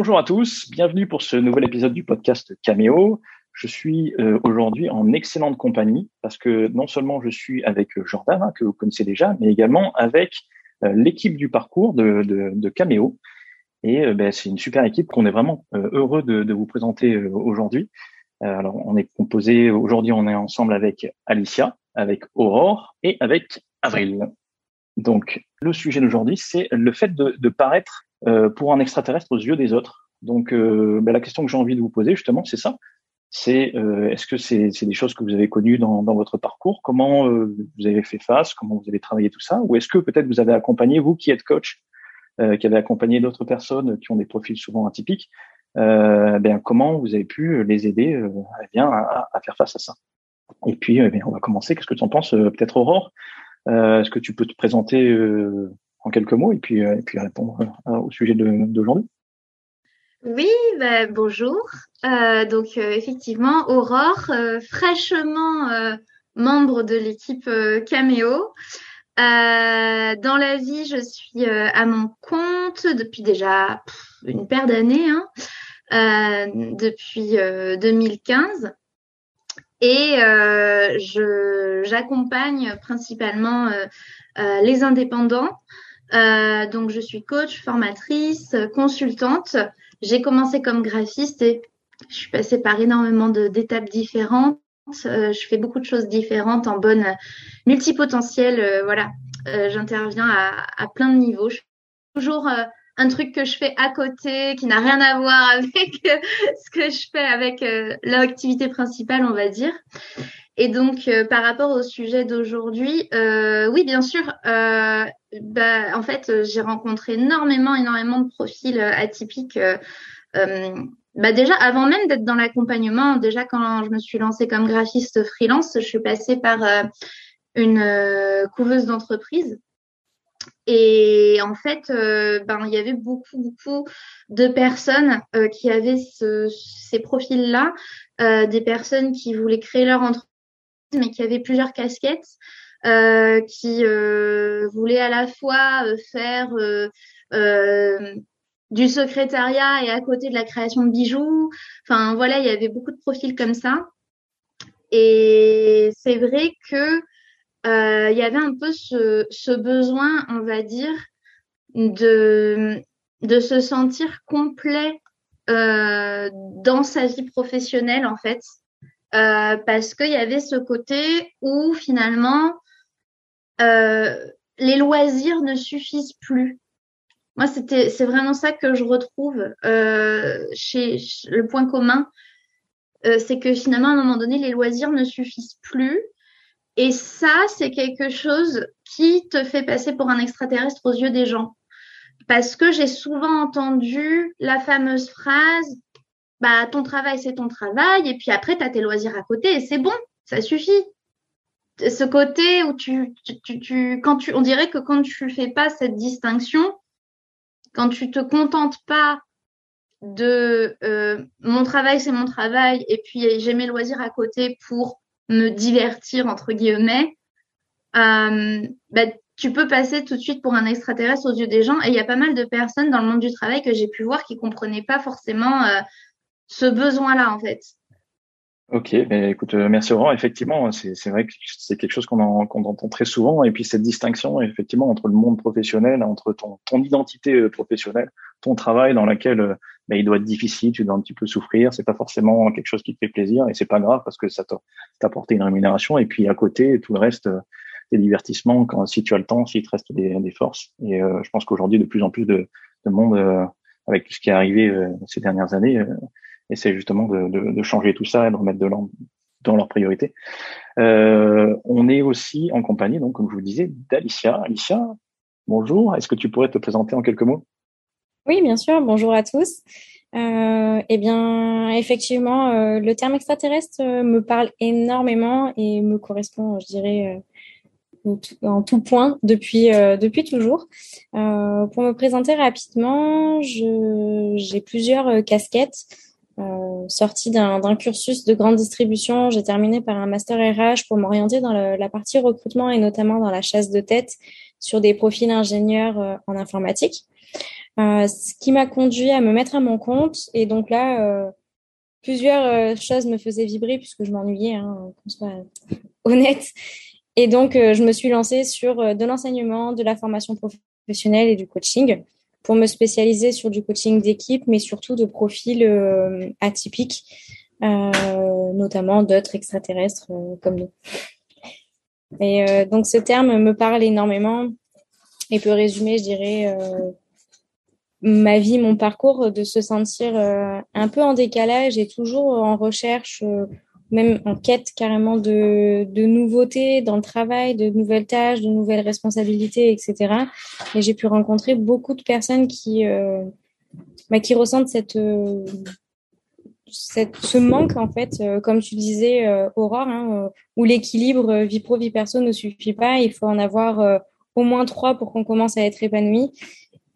Bonjour à tous, bienvenue pour ce nouvel épisode du podcast Cameo. Je suis euh, aujourd'hui en excellente compagnie parce que non seulement je suis avec Jordan, hein, que vous connaissez déjà, mais également avec euh, l'équipe du parcours de, de, de Cameo. Et euh, ben, c'est une super équipe qu'on est vraiment heureux de, de, vous présenter aujourd'hui. alors on est composé, aujourd'hui on est ensemble avec Alicia, avec Aurore et avec Avril. Donc le sujet d'aujourd'hui, c'est le fait de, de paraître pour un extraterrestre aux yeux des autres. Donc ben, la question que j'ai envie de vous poser justement, c'est ça. C'est euh, est-ce que c'est des choses que vous avez connues dans, dans votre parcours? Comment euh, vous avez fait face? Comment vous avez travaillé tout ça? Ou est-ce que peut-être vous avez accompagné, vous qui êtes coach, euh, qui avez accompagné d'autres personnes qui ont des profils souvent atypiques, ben, comment vous avez pu les aider eh bien, à, à, faire face à ça? Et puis, eh bien, on va commencer. Qu'est-ce que tu en penses Peut-être Aurore? Est-ce que tu peux te présenter en quelques mots et puis, et puis répondre au sujet d'aujourd'hui oui, bah, bonjour. Euh, donc euh, effectivement, Aurore, euh, fraîchement membre de l'équipe Cameo. dans la vie, je suis à mon compte depuis déjà une paire d'années, hein, depuis 2015. Et je j'accompagne principalement les indépendants. Donc je suis coach, formatrice, consultante. J'ai commencé comme graphiste et je suis passée par énormément d'étapes différentes. Euh, je fais beaucoup de choses différentes en bonne multipotentiel. Euh, voilà, euh, j'interviens à, à, plein de niveaux. Je toujours un truc que je fais à côté qui n'a rien à voir avec ce que je fais avec l'activité principale, on va dire. Et donc, par rapport au sujet d'aujourd'hui, oui, bien sûr. Bah, en fait, j'ai rencontré énormément, énormément de profils atypiques bah déjà, avant même d'être dans l'accompagnement, déjà quand je me suis lancée comme graphiste freelance, je suis passée par euh, une euh, couveuse d'entreprise. Et en fait, euh, ben il y avait beaucoup beaucoup de personnes qui avaient ce, ces profils-là, des personnes qui voulaient créer leur entreprise mais qui avaient plusieurs casquettes, qui voulaient à la fois faire du secrétariat et à côté de la création de bijoux. Enfin voilà, il y avait beaucoup de profils comme ça. Et c'est vrai que euh, il y avait un peu ce, besoin, on va dire, de, de se sentir complet euh, dans sa vie professionnelle en fait, euh, parce qu'il y avait ce côté où finalement euh, les loisirs ne suffisent plus. Moi, c'était, c'est vraiment ça que je retrouve euh, chez, le point commun, euh, c'est que finalement, à un moment donné, les loisirs ne suffisent plus. Et ça, c'est quelque chose qui te fait passer pour un extraterrestre aux yeux des gens. Parce que j'ai souvent entendu la fameuse phrase, bah, ton travail, c'est ton travail, et puis après, tu as tes loisirs à côté, et c'est bon, ça suffit. Ce côté où tu, tu, tu, quand tu, on dirait que quand tu fais pas cette distinction, quand tu te contentes pas de euh, mon travail c'est mon travail et puis j'ai mes loisirs à côté pour me divertir entre guillemets euh, bah, tu peux passer tout de suite pour un extraterrestre aux yeux des gens et il y a pas mal de personnes dans le monde du travail que j'ai pu voir qui comprenaient pas forcément euh, ce besoin là en fait Ok, ben écoute, euh, merci Laurent. Effectivement, c'est vrai que c'est quelque chose qu'on entend très souvent. Et puis cette distinction, effectivement, entre le monde professionnel, entre ton, ton identité euh, professionnelle, ton travail dans lequel euh, ben, il doit être difficile, tu dois un petit peu souffrir. C'est pas forcément quelque chose qui te fait plaisir et c'est pas grave parce que ça t'a apporté une rémunération. Et puis à côté, tout le reste, des divertissements, quand si tu as le temps, s'il te reste des, des forces. Et je pense qu'aujourd'hui, de plus en plus de, de monde, avec tout ce qui est arrivé ces dernières années essayer justement de, de, de, changer tout ça et de remettre de l'ordre dans leurs priorités. Euh, on est aussi en compagnie, donc comme je vous disais, d'Alicia. Alicia, bonjour. Est-ce que tu pourrais te présenter en quelques mots? Oui, bien sûr. Bonjour à tous. Euh, eh bien, effectivement, euh, le terme extraterrestre euh, me parle énormément et me correspond, je dirais, euh, en tout point depuis depuis toujours. pour me présenter rapidement, j'ai plusieurs casquettes. Euh, sortie d'un cursus de grande distribution, j'ai terminé par un master RH pour m'orienter dans la partie recrutement et notamment dans la chasse de tête sur des profils ingénieurs euh, en informatique. ce qui m'a conduit à me mettre à mon compte. Et donc là, plusieurs choses me faisaient vibrer puisque je m'ennuyais, hein, qu'on soit honnête. Et donc, je me suis lancée sur de l'enseignement, de la formation professionnelle et du coaching pour me spécialiser sur du coaching d'équipe, mais surtout de profils atypiques, notamment d'autres extraterrestres comme nous. Et euh, donc ce terme me parle énormément et peut résumer, je dirais, euh, ma vie, mon parcours, de se sentir euh, un peu en décalage et toujours en recherche, même en quête carrément de, de nouveautés dans le travail, de nouvelles tâches, de nouvelles responsabilités, etc. Et j'ai pu rencontrer beaucoup de personnes qui, bah, qui ressentent cette cette, ce manque en fait, euh, comme tu disais, euh, Aurore, hein, euh, où l'équilibre vie pro vie perso ne suffit pas. Il faut en avoir au moins trois pour qu'on commence à être épanoui.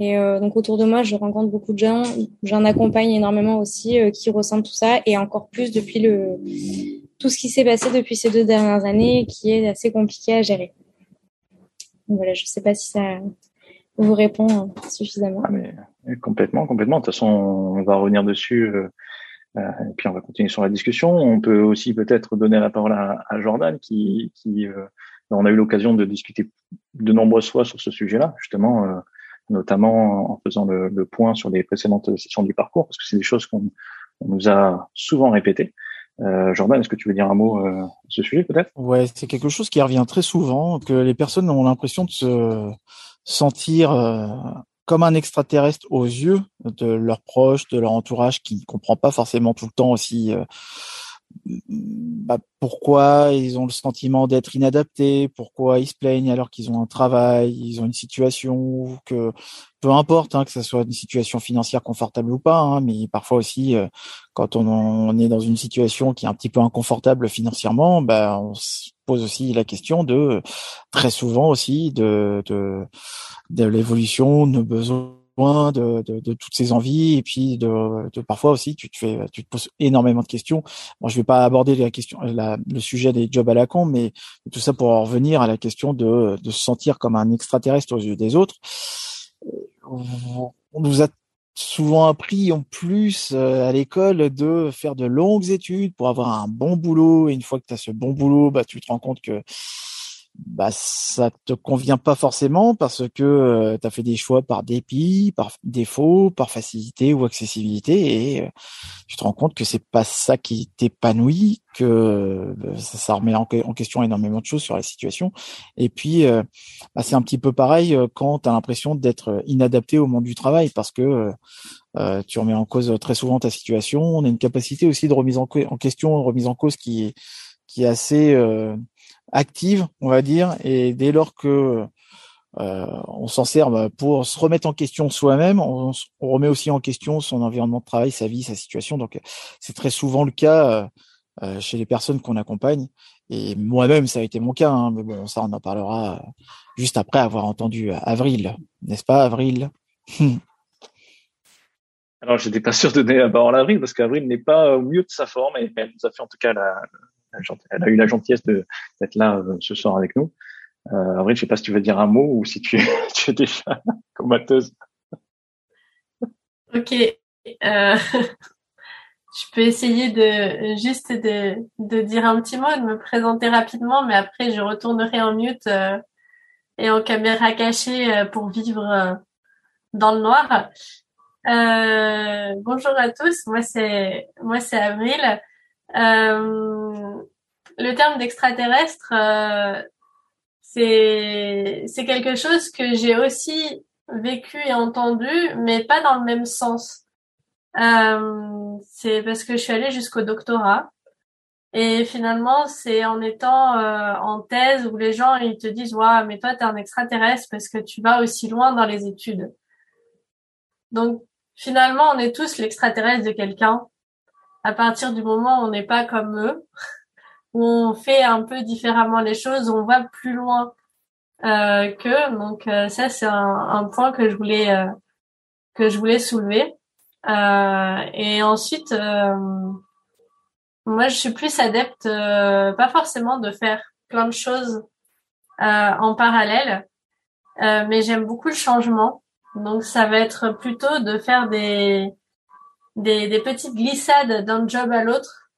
Et donc autour de moi, je rencontre beaucoup de gens. J'en accompagne énormément aussi qui ressentent tout ça et encore plus depuis le tout ce qui s'est passé depuis ces deux dernières années, qui est assez compliqué à gérer. Voilà, je sais pas si ça vous répond suffisamment. Ah, mais, complètement, complètement. De toute façon, on va revenir dessus euh, et puis on va continuer sur la discussion. On peut aussi peut-être donner la parole à, Jordan, qui, qui euh, on a eu l'occasion de discuter de nombreuses fois sur ce sujet-là, justement, euh, notamment en faisant le, point sur les précédentes sessions du parcours, parce que c'est des choses qu'on nous a souvent répétées. Euh, Jordan, est-ce que tu veux dire un mot euh, ce sujet peut-être? Ouais, c'est quelque chose qui revient très souvent, que les personnes ont l'impression de se sentir comme un extraterrestre aux yeux de leurs proches, de leur entourage, qui ne comprend pas forcément tout le temps aussi euh, bah, pourquoi ils ont le sentiment d'être inadaptés, pourquoi ils se plaignent alors qu'ils ont un travail, ils ont une situation que peu importe hein, que ce soit une situation financière confortable ou pas, hein, mais parfois aussi euh, quand on, est dans une situation qui est un petit peu inconfortable financièrement, bah, on se pose aussi la question de très souvent aussi de de, de l'évolution, de nos de, de, de, toutes ces envies et puis de, de, parfois aussi tu te fais tu te poses énormément de questions. Bon je vais pas aborder la question la, le sujet des jobs à la con mais tout ça pour en revenir à la question de, de se sentir comme un extraterrestre aux yeux des autres. On nous a souvent appris en plus euh, à l'école de faire de longues études pour avoir un bon boulot. Et une fois que tu as ce bon boulot bah tu te rends compte que bah ça te convient pas forcément parce que euh, tu as fait des choix par dépit, par défaut, par facilité ou accessibilité et euh, tu te rends compte que c'est pas ça qui t'épanouit, que euh, ça, remet en, question énormément de choses sur la situation. Et puis bah, c'est un petit peu pareil quand tu as l'impression d'être inadapté au monde du travail parce que tu remets en cause très souvent ta situation, on a une capacité aussi de remise en, question, remise en cause qui est qui est assez active, on va dire, et dès lors que euh, on s'en sert bah, pour se remettre en question soi-même, on, remet aussi en question son environnement de travail, sa vie, sa situation. Donc c'est très souvent le cas euh, euh, chez les personnes qu'on accompagne. Et moi-même, ça a été mon cas, hein, mais bon, ça on en parlera juste après avoir entendu Avril, n'est-ce pas, Avril? Alors, j'étais pas sûr de donner la parole à Avril parce qu'Avril n'est pas au mieux de sa forme et elle nous a fait en tout cas la, elle a eu la gentillesse d'être là euh, ce soir avec nous. Euh, Avril, je sais pas si tu veux dire un mot ou si tu es, déjà comateuse. Ok. Euh, je peux essayer de juste de, dire un petit mot, de me présenter rapidement, mais après je retournerai en mute et en caméra cachée pour vivre dans le noir. bonjour à tous, moi c'est moi c'est Avril. Euh, le terme d'extraterrestre, euh, c'est c'est quelque chose que j'ai aussi vécu et entendu, mais pas dans le même sens. Euh, c'est parce que je suis allée jusqu'au doctorat. Et finalement, c'est en étant en thèse où les gens ils te disent ouais, mais toi t'es un extraterrestre parce que tu vas aussi loin dans les études. Donc finalement, on est tous l'extraterrestre de quelqu'un à partir du moment où on n'est pas comme eux, où on fait un peu différemment les choses, on va plus loin euh, qu'eux. Donc euh, ça, c'est un, point que je voulais euh, que je voulais soulever. Euh, et ensuite, moi, je suis plus adepte, pas forcément de faire plein de choses en parallèle, mais j'aime beaucoup le changement. Donc ça va être plutôt de faire des des, petites glissades d'un job à l'autre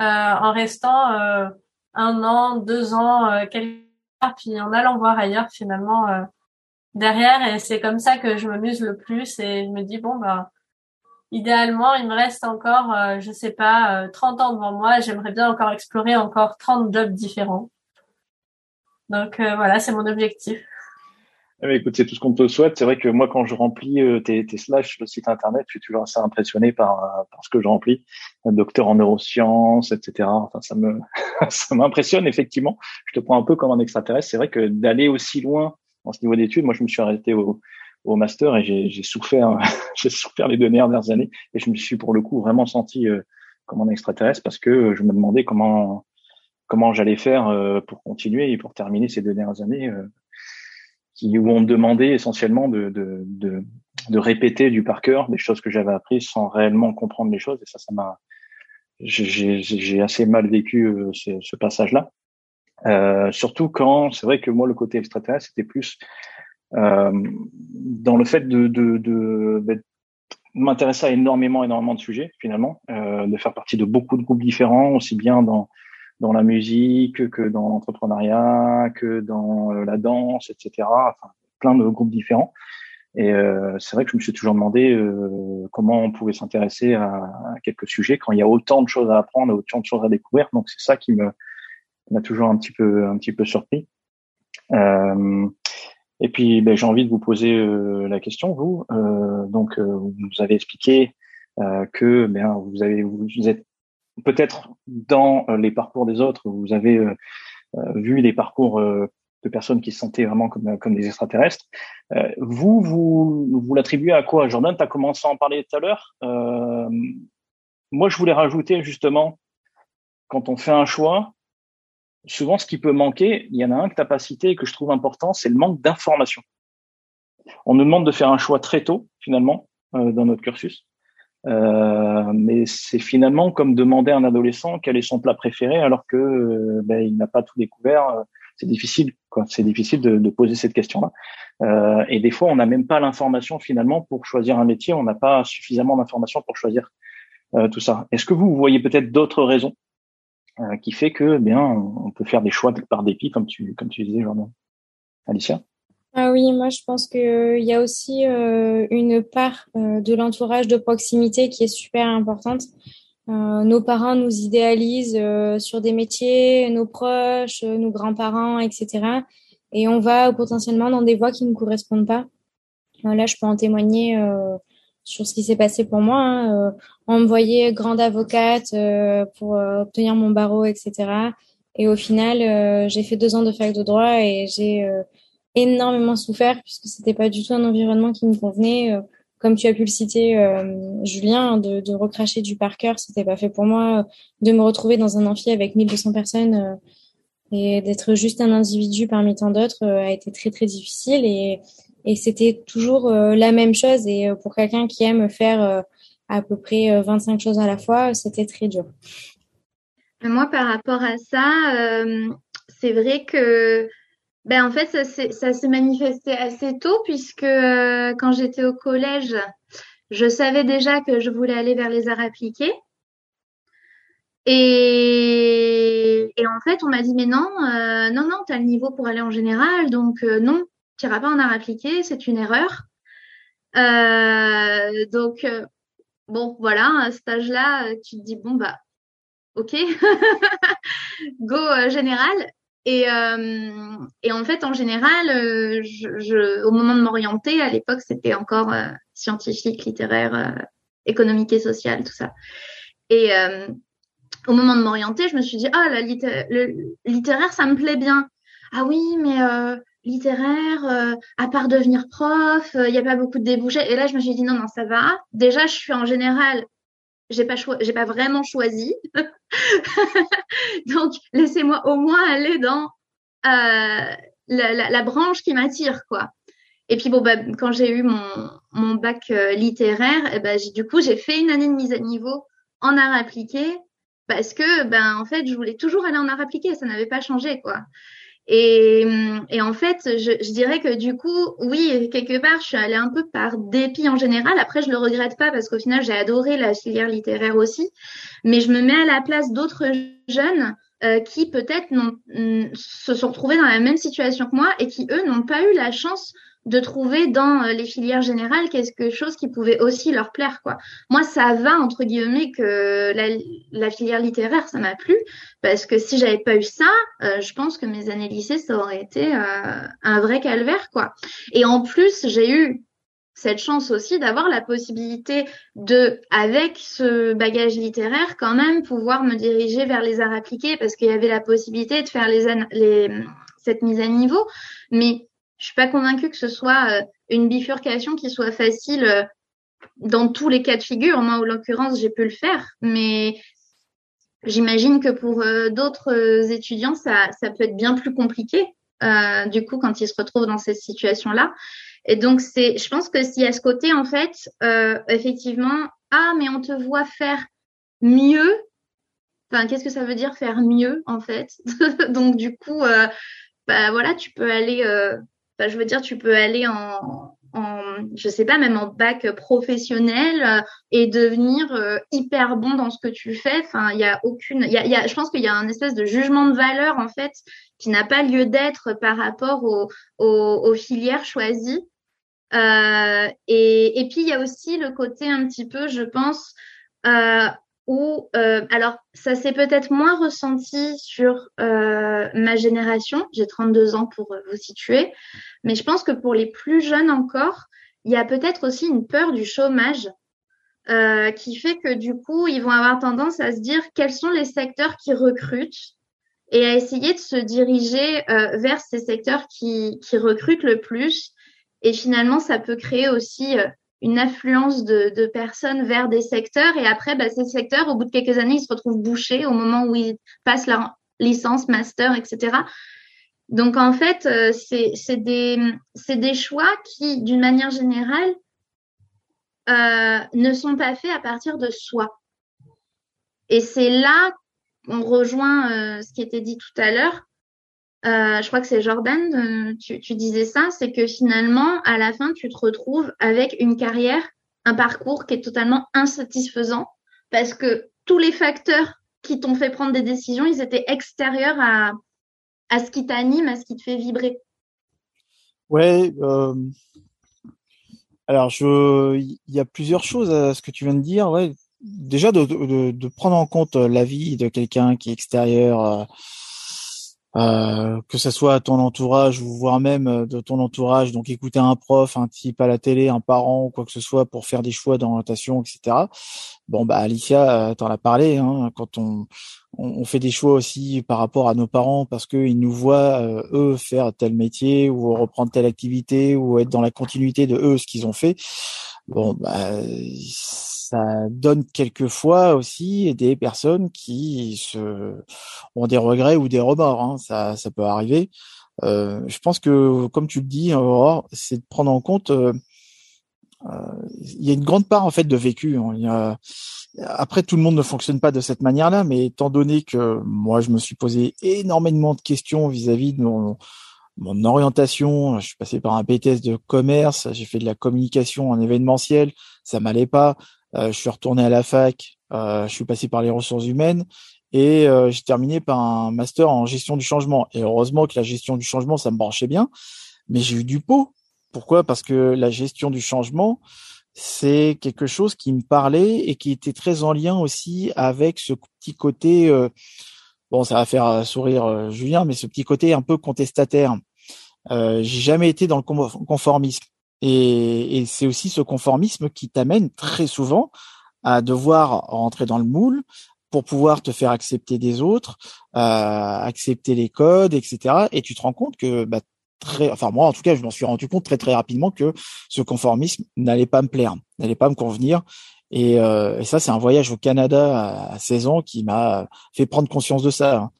euh, en restant euh, un an, deux ans, euh, quelque part, puis en allant voir ailleurs finalement euh, derrière. Et c'est comme ça que je m'amuse le plus et je me dis bon bah idéalement il me reste encore, je sais pas, 30 ans devant moi. J'aimerais bien encore explorer encore 30 jobs différents. Donc voilà, c'est mon objectif. Eh écoute, c'est tout ce qu'on te souhaite. C'est vrai que moi, quand je remplis euh, tes, tes slash sur le site internet, je suis toujours assez impressionné par, euh, par ce que je remplis. Docteur en neurosciences, etc. Enfin, ça me, ça m'impressionne effectivement. Je te prends un peu comme un extraterrestre. C'est vrai que d'aller aussi loin dans ce niveau d'études, moi, je me suis arrêté au, au master et j'ai souffert, j'ai souffert les deux dernières années et je me suis pour le coup vraiment senti euh, comme un extraterrestre parce que je me demandais comment comment j'allais faire pour continuer et pour terminer ces deux dernières années qui où on me demandait essentiellement de, de, de, de, répéter du par cœur des choses que j'avais apprises sans réellement comprendre les choses. Et ça, ça m'a, j'ai assez mal vécu euh, ce, ce passage-là. Euh, surtout quand c'est vrai que moi le côté extraterrestre c'était plus euh, dans le fait de, de, de, de m'intéresser à énormément énormément de sujets finalement, euh, de faire partie de beaucoup de groupes différents, aussi bien dans dans la musique, que dans l'entrepreneuriat, que dans euh, la danse, etc. Enfin, plein de groupes différents. Et euh, c'est vrai que je me suis toujours demandé euh, comment on pouvait s'intéresser à, à, quelques sujets quand il y a autant de choses à apprendre, autant de choses à découvrir. Donc c'est ça qui me m'a toujours un petit peu un petit peu surpris. Euh, et puis ben, j'ai envie de vous poser euh, la question vous. Euh, donc vous avez expliqué que ben vous avez vous êtes peut-être dans euh, les parcours des autres, vous avez euh, euh, vu des parcours de personnes qui se sentaient vraiment comme, comme des extraterrestres. vous, vous, vous l'attribuez à quoi Jordan, tu as commencé à en parler tout à l'heure. moi, je voulais rajouter justement, quand on fait un choix, souvent ce qui peut manquer, il y en a un que tu n'as pas cité et que je trouve important, c'est le manque d'information. On nous demande de faire un choix très tôt, finalement, dans notre cursus. Euh, mais c'est finalement comme demander à un adolescent quel est son plat préféré alors que euh, ben, il n'a pas tout découvert. Euh, c'est difficile, quoi. C'est difficile de, de, poser cette question-là. Euh, et des fois, on n'a même pas l'information finalement pour choisir un métier. On n'a pas suffisamment d'informations pour choisir euh, tout ça. Est-ce que vous, voyez peut-être d'autres raisons qui fait que, eh bien, on peut faire des choix par dépit, comme tu, comme tu disais, Jordan? Alicia? Ah oui, moi je pense qu'il euh, y a aussi euh, une part euh, de l'entourage de proximité qui est super importante. nos parents nous idéalisent sur des métiers, nos proches, nos grands-parents, etc. Et on va potentiellement dans des voies qui ne correspondent pas. là, je peux en témoigner sur ce qui s'est passé pour moi. Hein. on me voyait grande avocate pour obtenir mon barreau, etc. Et au final, j'ai fait deux ans de fac de droit et j'ai énormément souffert puisque c'était pas du tout un environnement qui me convenait. Euh, comme tu as pu le citer, euh, Julien, de, recracher du par cœur, c'était pas fait pour moi. De me retrouver dans un amphi avec 1200 personnes euh, et d'être juste un individu parmi tant d'autres a été très très difficile et, et c'était toujours la même chose. Et pour quelqu'un qui aime faire à peu près 25 choses à la fois, c'était très dur. Moi, par rapport à ça, c'est vrai que ben, en fait, ça s'est manifesté assez tôt puisque euh, quand j'étais au collège, je savais déjà que je voulais aller vers les arts appliqués. Et, et en fait, on m'a dit, mais non, euh, non, non, tu as le niveau pour aller en général, donc euh, non, tu n'iras pas en arts appliqués, c'est une erreur. donc, bon, voilà, à cet âge-là, tu te dis, bon, bah, ok, go général. Et, euh, et, en fait, en général, euh, au moment de m'orienter, à l'époque, c'était encore euh, scientifique, littéraire, euh, économique et social, tout ça. Et euh, au moment de m'orienter, je me suis dit, ah, la le littéraire, ça me plaît bien. Ah oui, mais littéraire, à part devenir prof, il n'y a pas beaucoup de débouchés. Et là, je me suis dit, non, non, ça va. Déjà, je suis en général j'ai pas j'ai pas vraiment choisi. Donc laissez-moi au moins aller dans euh, la, branche qui m'attire quoi. Et puis bon bah, quand j'ai eu mon, mon bac euh, littéraire, eh ben du coup j'ai fait une année de mise à niveau en art appliqué parce que ben en fait je voulais toujours aller en art appliqué, ça n'avait pas changé quoi. Et, et en fait, je, je, dirais que du coup, oui, quelque part, je suis allée un peu par dépit en général. Après, je le regrette pas parce qu'au final, j'ai adoré la filière littéraire aussi. Mais je me mets à la place d'autres jeunes euh, qui peut-être se sont retrouvés dans la même situation que moi et qui, eux, n'ont pas eu la chance de trouver dans euh, les filières générales quelque chose qui pouvait aussi leur plaire quoi. Moi ça va entre guillemets que la, filière littéraire ça m'a plu parce que si j'avais pas eu ça, euh, je pense que mes années lycée ça aurait été euh, un vrai calvaire quoi. Et en plus, j'ai eu cette chance aussi d'avoir la possibilité de, avec ce bagage littéraire, quand même pouvoir me diriger vers les arts appliqués parce qu'il y avait la possibilité de faire les cette mise à niveau. Mais je suis pas convaincue que ce soit euh, une bifurcation qui soit facile euh, dans tous les cas de figure. Moi, en l'occurrence, j'ai pu le faire, mais j'imagine que pour euh, d'autres étudiants, ça, ça peut être bien plus compliqué. du coup, quand ils se retrouvent dans cette situation-là. Et donc, c'est, je pense que s'il y a ce côté, en fait, effectivement, ah, mais on te voit faire mieux. Enfin, qu'est-ce que ça veut dire faire mieux, en fait? Donc, du coup, bah voilà, tu peux aller je veux dire, tu peux aller en, en, je sais pas, même en bac professionnel euh, et devenir euh, hyper bon dans ce que tu fais. Enfin, il y a aucune, il y a, y a, je pense qu'il y a un espèce de jugement de valeur en fait qui n'a pas lieu d'être par rapport aux, aux, aux filières choisies. Euh, et, et puis il y a aussi le côté un petit peu, je pense, euh, où, euh, alors, ça s'est peut-être moins ressenti sur euh, ma génération. J'ai 32 ans pour euh, vous situer, mais je pense que pour les plus jeunes encore, il y a peut-être aussi une peur du chômage euh, qui fait que du coup, ils vont avoir tendance à se dire quels sont les secteurs qui recrutent et à essayer de se diriger euh, vers ces secteurs qui, qui recrutent le plus. Et finalement, ça peut créer aussi une affluence de, de, personnes vers des secteurs. Et après bah, ces secteurs au bout de quelques années ils se retrouvent bouchés au moment où ils passent leur licence master etc donc en fait euh, c'est des c'est des choix qui d'une manière générale euh, ne sont pas faits à partir de soi. Et c'est là on rejoint euh, ce qui était dit tout à l'heure euh, je crois que c'est Jordan, euh, tu, disais ça, c'est que finalement, à la fin, tu te retrouves avec une carrière, un parcours qui est totalement insatisfaisant parce que tous les facteurs qui t'ont fait prendre des décisions, ils étaient extérieurs à, à ce qui t'anime, à ce qui te fait vibrer. Ouais. Euh... Alors, il y a plusieurs choses à ce que tu viens de dire. Ouais. Déjà, de, prendre en compte l'avis de quelqu'un qui est extérieur euh, que ce soit à ton entourage ou voire même euh, de ton entourage, donc écouter un prof, un type à la télé, un parent ou quoi que ce soit pour faire des choix d'orientation, etc. Bon, bah Alicia, euh, t'en as parlé, hein, quand on, on, fait des choix aussi par rapport à nos parents parce qu'ils nous voient, eux, faire tel métier ou reprendre telle activité ou être dans la continuité de eux, ce qu'ils ont fait. Bon, bah, ça donne quelquefois aussi des personnes qui se, ont des regrets ou des remords. Hein. Ça, ça peut arriver. Euh, je pense que, comme tu le dis, Aurore, c'est de prendre en compte. Euh, euh, il y a une grande part en fait de vécu. Hein. Après, tout le monde ne fonctionne pas de cette manière-là, mais étant donné que moi, je me suis posé énormément de questions vis-à-vis de mon, mon orientation, je suis passé par un BTS de commerce, j'ai fait de la communication en événementiel, ça m'allait pas. Euh, je suis retourné à la fac, euh, je suis passé par les ressources humaines et euh, j'ai terminé par un master en gestion du changement. Et heureusement que la gestion du changement, ça me branchait bien, mais j'ai eu du pot. Pourquoi? Parce que la gestion du changement, c'est quelque chose qui me parlait et qui était très en lien aussi avec ce petit côté, bon, ça va faire sourire Julien, mais ce petit côté un peu contestataire. Euh, j'ai jamais été dans le conformisme. Et, et c'est aussi ce conformisme qui t'amène très souvent à devoir rentrer dans le moule pour pouvoir te faire accepter des autres, euh, accepter les codes, etc. Et tu te rends compte que bah, très, enfin moi en tout cas, je m'en suis rendu compte très très rapidement que ce conformisme n'allait pas me plaire, n'allait pas me convenir. Et, euh, et ça, c'est un voyage au Canada à, 16 ans qui m'a fait prendre conscience de ça. Hein.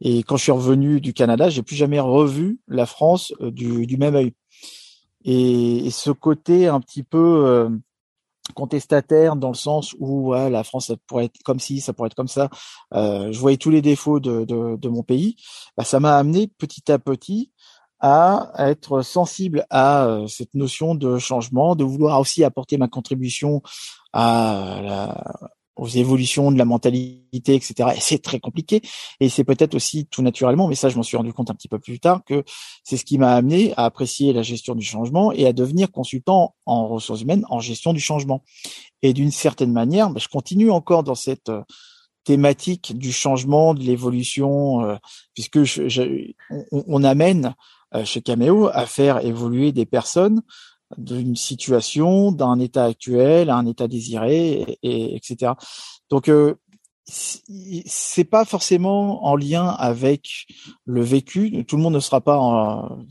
Et quand je suis revenu du Canada, j'ai plus jamais revu la France euh, du, du même œil. Et, ce côté un petit peu, euh, contestataire dans le sens où la France ça pourrait être comme ci, ça pourrait être comme ça. Euh, je voyais tous les défauts de, de, de mon pays. Bah, ça m'a amené petit à petit à être sensible à euh, cette notion de changement, de vouloir aussi apporter ma contribution à la, aux évolutions de la mentalité, etc. Et c'est très compliqué. Et c'est peut-être aussi tout naturellement, mais ça, je m'en suis rendu compte un petit peu plus tard, que c'est ce qui m'a amené à apprécier la gestion du changement et à devenir consultant en ressources humaines en gestion du changement. Et d'une certaine manière, bah, je continue encore dans cette euh, thématique du changement, de l'évolution, euh, puisque on, on, amène euh, chez Cameo à faire évoluer des personnes d'une situation, d'un état actuel à un état désiré, et, etc. Donc euh, c'est pas forcément en lien avec le vécu. Tout le monde ne sera pas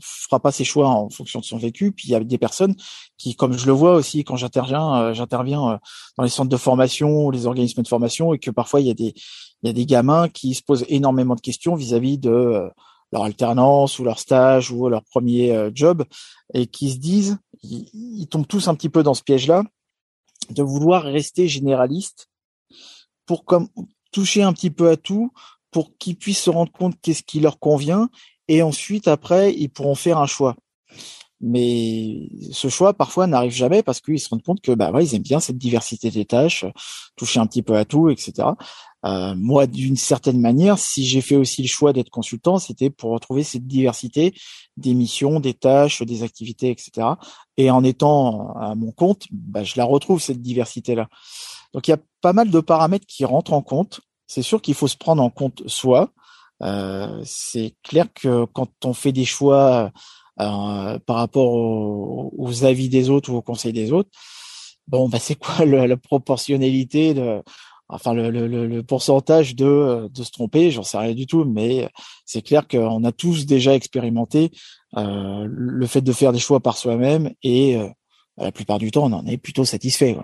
fera pas ses choix en fonction de son vécu. Puis il y a des personnes qui, comme je le vois aussi quand j'interviens, euh, j'interviens euh, dans les centres de formation, les organismes de formation, et que parfois il y a des il y a des gamins qui se posent énormément de questions vis-à-vis de leur alternance ou leur stage ou leur premier job et qui se disent ils, tombent tous un petit peu dans ce piège-là de vouloir rester généraliste pour comme toucher un petit peu à tout pour qu'ils puissent se rendre compte qu'est-ce qui leur convient et ensuite après ils pourront faire un choix. Mais ce choix parfois n'arrive jamais parce qu'ils se rendent compte que bah ouais, ils aiment bien cette diversité des tâches, toucher un petit peu à tout, etc. Euh, moi, d'une certaine manière, si j'ai fait aussi le choix d'être consultant, c'était pour retrouver cette diversité des missions, des tâches, des activités, etc. Et en étant à mon compte, bah, je la retrouve cette diversité-là. Donc il y a pas mal de paramètres qui rentrent en compte. C'est sûr qu'il faut se prendre en compte soi. Euh, c'est clair que quand on fait des choix euh, par rapport aux, avis des autres ou aux conseils des autres, bon, bah c'est quoi la proportionnalité de enfin le, pourcentage de, de se tromper, j'en sais rien du tout, mais c'est clair qu'on a tous déjà expérimenté euh, le fait de faire des choix par soi-même et euh, la plupart du temps on en est plutôt satisfait.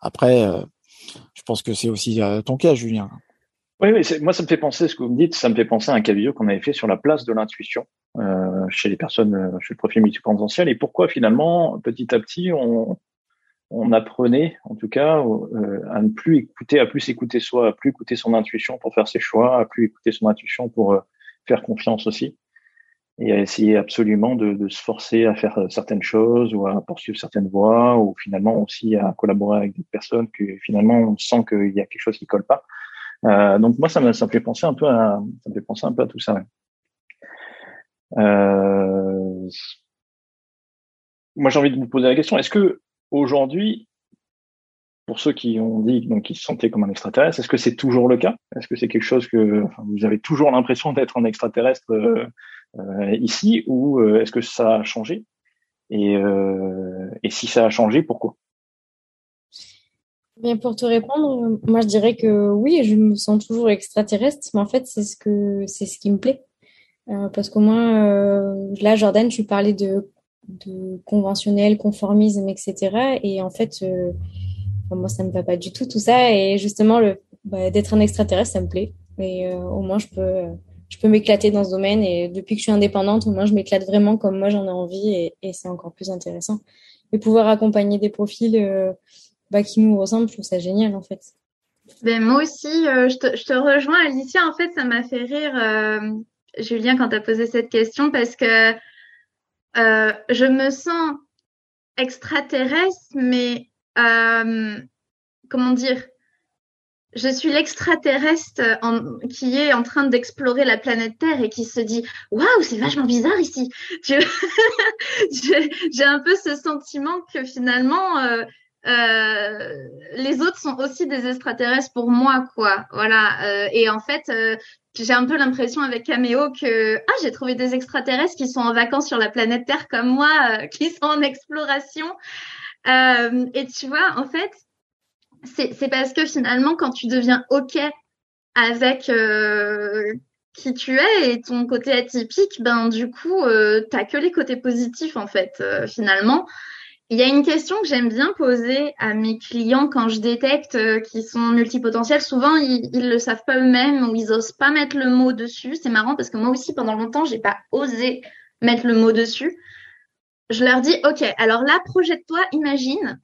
Après, euh, je pense que c'est aussi euh, ton cas, Julien. Oui, oui moi ça me fait penser, ce que vous me dites, ça me fait penser à un cas vidéo qu'on avait fait sur la place de l'intuition euh, chez les personnes, chez le profil multipotentiel et pourquoi finalement petit à petit on on apprenait, en tout cas, euh, à ne plus écouter, à plus écouter soi, à plus écouter son intuition pour faire ses choix, à plus écouter son intuition pour euh, faire confiance aussi, et à essayer absolument de, se forcer à faire euh, certaines choses ou à poursuivre certaines voies, ou finalement aussi à collaborer avec des personnes que finalement on sent qu'il y a quelque chose qui colle pas. donc moi, ça me, ça me fait penser un peu à, ça me fait penser un peu à tout ça. moi, j'ai envie de vous poser la question est-ce que Aujourd'hui, pour ceux qui ont dit donc qu'ils se sentaient comme un extraterrestre, est-ce que c'est toujours le cas? Est-ce que c'est quelque chose que vous avez toujours l'impression d'être un extraterrestre euh, euh, ici ou euh, est-ce que ça a changé? Et, et si ça a changé, pourquoi? Bien pour te répondre, moi je dirais que oui, je me sens toujours extraterrestre, mais en fait c'est ce que c'est ce qui me plaît. parce qu'au moins là, Jordan, tu parlais de de conventionnel, conformisme, etc. Et en fait, euh, moi, ça me va pas du tout tout ça. Et justement, le bah, d'être un extraterrestre, ça me plaît. Et euh, au moins, je peux, je peux m'éclater dans ce domaine. Et depuis que je suis indépendante, au moins, je m'éclate vraiment comme moi j'en ai envie. Et, c'est encore plus intéressant. Et pouvoir accompagner des profils euh, bah, qui nous ressemblent, je trouve ça génial en fait. Ben, moi aussi, je, te, je te rejoins, Alicia. En fait, ça m'a fait rire, Julien, quand tu as posé cette question, parce que euh, je me sens extraterrestre, mais euh, comment dire? Je suis l'extraterrestre qui est en train d'explorer la planète Terre et qui se dit waouh c'est vachement bizarre ici. J'ai un peu ce sentiment que finalement euh, euh, les autres sont aussi des extraterrestres pour moi quoi. Voilà euh, et en fait j'ai un peu l'impression avec Cameo que ah j'ai trouvé des extraterrestres qui sont en vacances sur la planète Terre comme moi, euh, qui sont en exploration. Euh, et tu vois, en fait, c'est parce que finalement, quand tu deviens ok avec euh, qui tu es et ton côté atypique, ben du coup, euh, t'as que les côtés positifs en fait, euh, finalement. Il y a une question que j'aime bien poser à mes clients quand je détecte euh, qu'ils sont multipotentiels. Souvent, ils, ils le savent pas eux-mêmes ou ils osent pas mettre le mot dessus. C'est marrant parce que moi aussi, pendant longtemps, j'ai pas osé mettre le mot dessus. je leur dis, OK, alors là, projette-toi, imagine,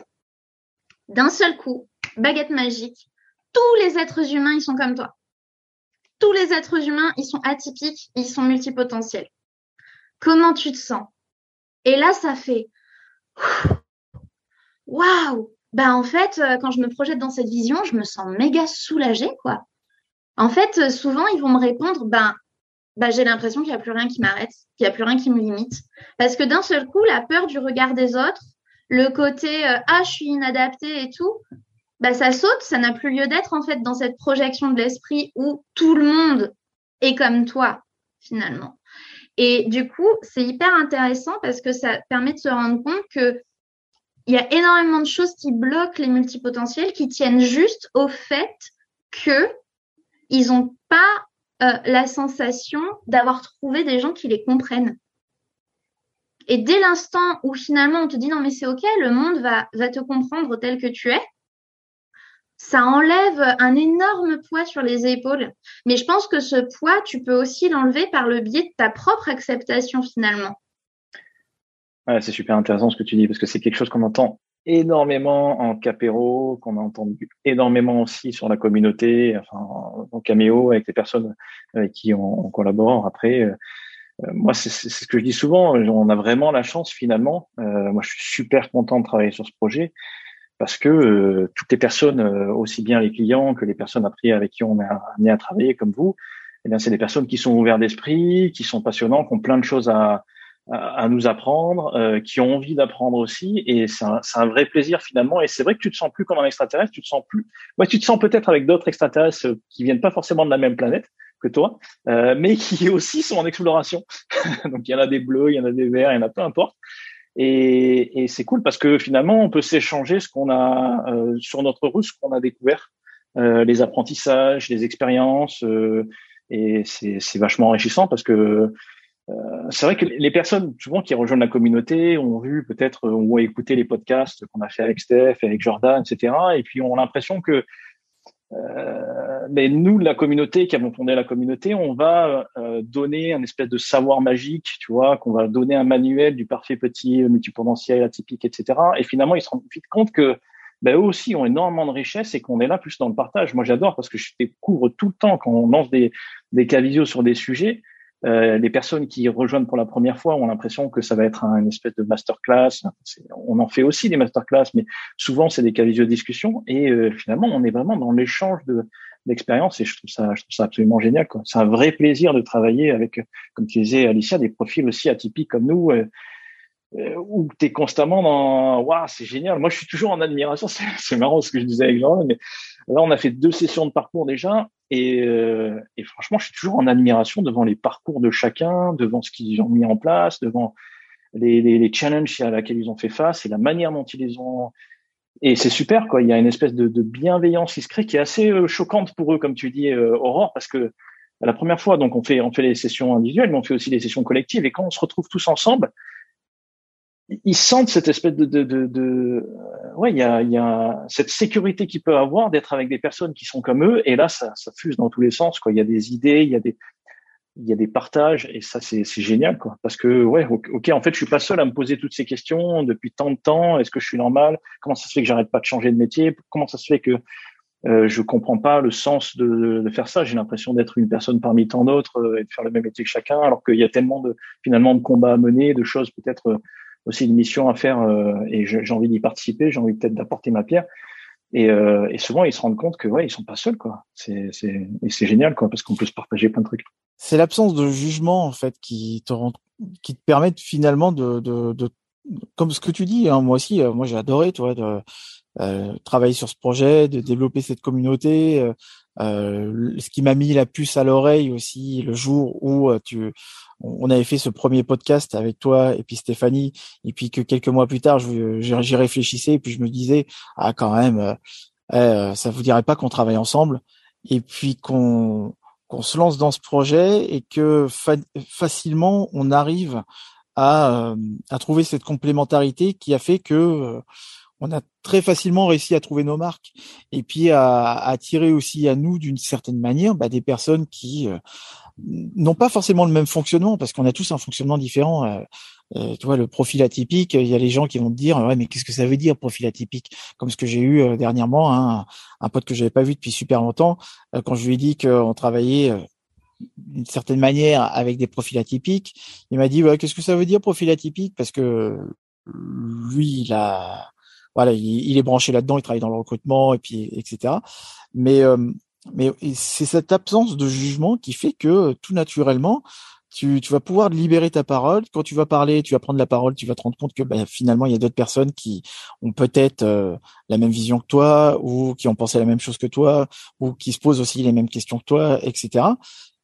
d'un seul coup, baguette magique, tous les êtres humains, ils sont comme toi. Tous les êtres humains, ils sont atypiques, ils sont multipotentiels. Comment tu te sens? Et là, ça fait waouh Ben en fait, euh, quand je me projette dans cette vision, je me sens méga soulagée, quoi. En fait, euh, souvent, ils vont me répondre, ben j'ai l'impression qu'il n'y a plus rien qui m'arrête, qu'il n'y a plus rien qui me limite. Parce que d'un seul coup, la peur du regard des autres, le côté euh, ah je suis inadaptée et tout, bah ça saute, ça n'a plus lieu d'être en fait dans cette projection de l'esprit où tout le monde est comme toi finalement. Et du coup, c'est hyper intéressant parce que ça permet de se rendre compte que il y a énormément de choses qui bloquent les multipotentiels qui tiennent juste au fait que ils n'ont pas euh, la sensation d'avoir trouvé des gens qui les comprennent. Et dès l'instant où finalement on te dit non mais c'est ok, le monde va, va te comprendre tel que tu es, ça enlève un énorme poids sur les épaules. Mais je pense que ce poids, tu peux aussi l'enlever par le biais de ta propre acceptation finalement. Ouais, c'est super intéressant ce que tu dis parce que c'est quelque chose qu'on entend énormément en capéro, qu'on a entendu énormément aussi sur la communauté, enfin en caméo avec les personnes avec qui on, collabore. Après, euh, moi, c'est ce que je dis souvent. On a vraiment la chance finalement. Euh, moi, je suis super content de travailler sur ce projet parce que euh, toutes les personnes, euh, aussi bien les clients que les personnes après avec qui on est amené à travailler, comme vous, eh bien, c'est des personnes qui sont ouvertes d'esprit, qui sont passionnants, qui ont plein de choses à, à, nous apprendre, euh, qui ont envie d'apprendre aussi, et c'est un, un, vrai plaisir finalement. Et c'est vrai que tu te sens plus comme un extraterrestre, tu te sens plus. Ouais, tu te sens peut-être avec d'autres extraterrestres qui viennent pas forcément de la même planète que toi, euh, mais qui aussi sont en exploration. Donc il y en a des bleus, il y en a des verts, il y en a peu importe. Et, et c'est cool parce que finalement, on peut s'échanger ce qu'on a euh, sur notre route, ce qu'on a découvert, euh, les apprentissages, les expériences, euh, et c'est vachement enrichissant parce que euh, c'est vrai que les personnes souvent qui rejoignent la communauté ont vu peut-être, ont écouté les podcasts qu'on a fait avec Steph, avec Jordan, etc. Et puis ont l'impression que euh, mais nous, la communauté qui avons fondé la communauté, on va euh, donner un espèce de savoir magique, tu vois, qu'on va donner un manuel du parfait petit, multipotentiel, atypique, etc. Et finalement, ils se rendent vite compte que ben, eux aussi ont énormément de richesse et qu'on est là plus dans le partage. Moi, j'adore parce que je découvre tout le temps quand on lance des, des cas sur des sujets. Euh, les personnes qui rejoignent pour la première fois ont l'impression que ça va être un, une espèce de masterclass. On en fait aussi des masterclass, mais souvent c'est des cas de discussion. Et euh, finalement, on est vraiment dans l'échange de d'expérience et je trouve ça, je trouve ça absolument génial. C'est un vrai plaisir de travailler avec, comme tu disais, Alicia, des profils aussi atypiques comme nous. Euh, euh où tu es constamment dans waouh c'est génial moi je suis toujours en admiration c'est marrant ce que je disais avec Jean mais là on a fait deux sessions de parcours déjà et, euh, et, franchement, je suis toujours en admiration devant les parcours de chacun, devant ce qu'ils ont mis en place, devant les, les, les challenges à laquelle ils ont fait face et la manière dont ils les ont. Et c'est super, quoi. Il y a une espèce de, de, bienveillance qui se crée qui est assez euh, choquante pour eux, comme tu dis, euh, Aurore, parce que la première fois, donc on fait on fait les sessions individuelles, mais on fait aussi les sessions collectives. Et quand on se retrouve tous ensemble, ils sentent cette espèce de, de, de, de euh, ouais, il y a, y a cette sécurité qu'ils peuvent avoir d'être avec des personnes qui sont comme eux. Et là, ça, ça fuse dans tous les sens. Quoi. Il y a des idées, il y a des, il y a des partages, et ça, c'est, génial, quoi. Parce que, ouais, ok, en fait, je suis pas seul à me poser toutes ces questions depuis tant de temps. Est-ce que je suis normal? Comment ça se fait que j'arrête pas de changer de métier? Comment ça se fait que euh, je comprends pas le sens de, de faire ça? J'ai l'impression d'être une personne parmi tant d'autres euh, et de faire le même métier que chacun, alors qu'il y a tellement de finalement de combats à mener, de choses peut-être euh, aussi une mission à faire euh, et j'ai envie d'y participer, j'ai envie peut-être d'apporter ma pierre. Et, euh, et, souvent ils se rendent compte que ouais ils sont pas seuls quoi. C'est et c'est génial quoi parce qu'on peut se partager plein de trucs. C'est l'absence de jugement en fait qui te rend, qui te permettent finalement de, de, de comme ce que tu dis. Hein, moi aussi, euh, moi j'ai adoré toi de euh, travailler sur ce projet, de développer cette communauté. Euh, euh, ce qui m'a mis la puce à l'oreille aussi le jour où tu on avait fait ce premier podcast avec toi et puis Stéphanie et puis que quelques mois plus tard j'y réfléchissais et puis je me disais ah quand même euh, ça vous dirait pas qu'on travaille ensemble? Et puis qu'on qu'on se lance dans ce projet et que facilement on arrive à, à trouver cette complémentarité qui a fait que on a très facilement réussi à trouver nos marques et puis à, attirer aussi à nous d'une certaine manière bah, des personnes qui euh, n'ont pas forcément le même fonctionnement parce qu'on a tous un fonctionnement différent. Euh, euh, tu vois, le profil atypique, il y a les gens qui vont te dire, ouais, mais qu'est-ce que ça veut dire profil atypique? Comme ce que j'ai eu dernièrement, hein, un pote que j'avais pas vu depuis super longtemps, quand je lui ai dit qu'on travaillait d'une certaine manière avec des profils atypiques, il m'a dit, ouais, qu'est-ce que ça veut dire profil atypique? Parce que lui, il a, voilà, il, est branché là-dedans, il travaille dans le recrutement et puis etc. Mais mais c'est cette absence de jugement qui fait que tout naturellement, tu, tu, vas pouvoir libérer ta parole. Quand tu vas parler, tu vas prendre la parole, tu vas te rendre compte que bah, finalement, il y a d'autres personnes qui ont peut-être euh, la même vision que toi, ou qui ont pensé la même chose que toi, ou qui se posent aussi les mêmes questions que toi, etc.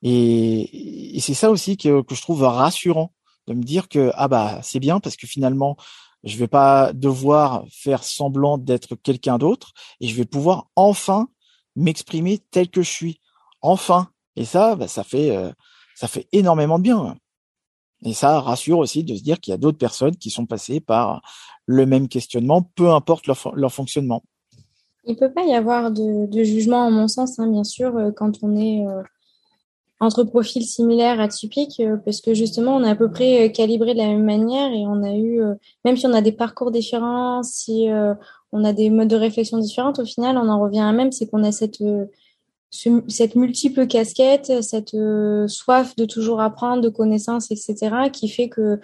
Et, et c'est ça aussi que, que je trouve rassurant de me dire que ah bah c'est bien parce que finalement je vais pas devoir faire semblant d'être quelqu'un d'autre et je vais pouvoir enfin m'exprimer tel que je suis. Enfin. Et ça, bah, ça fait, euh, ça fait énormément de bien. Et ça rassure aussi de se dire qu'il y a d'autres personnes qui sont passées par le même questionnement, peu importe leur, leur fonctionnement. Il peut pas y avoir de, de jugement, en mon sens, hein, bien sûr, euh, quand on est euh, entre profils similaires, atypiques, parce que justement, on est à peu près calibré de la même manière et on a eu, même si on a des parcours différents, si on a des modes de réflexion différents. Au final, on en revient à même, c'est qu'on a cette euh, cette multiple casquette, cette euh, soif de toujours apprendre, de connaissances, etc., qui fait que,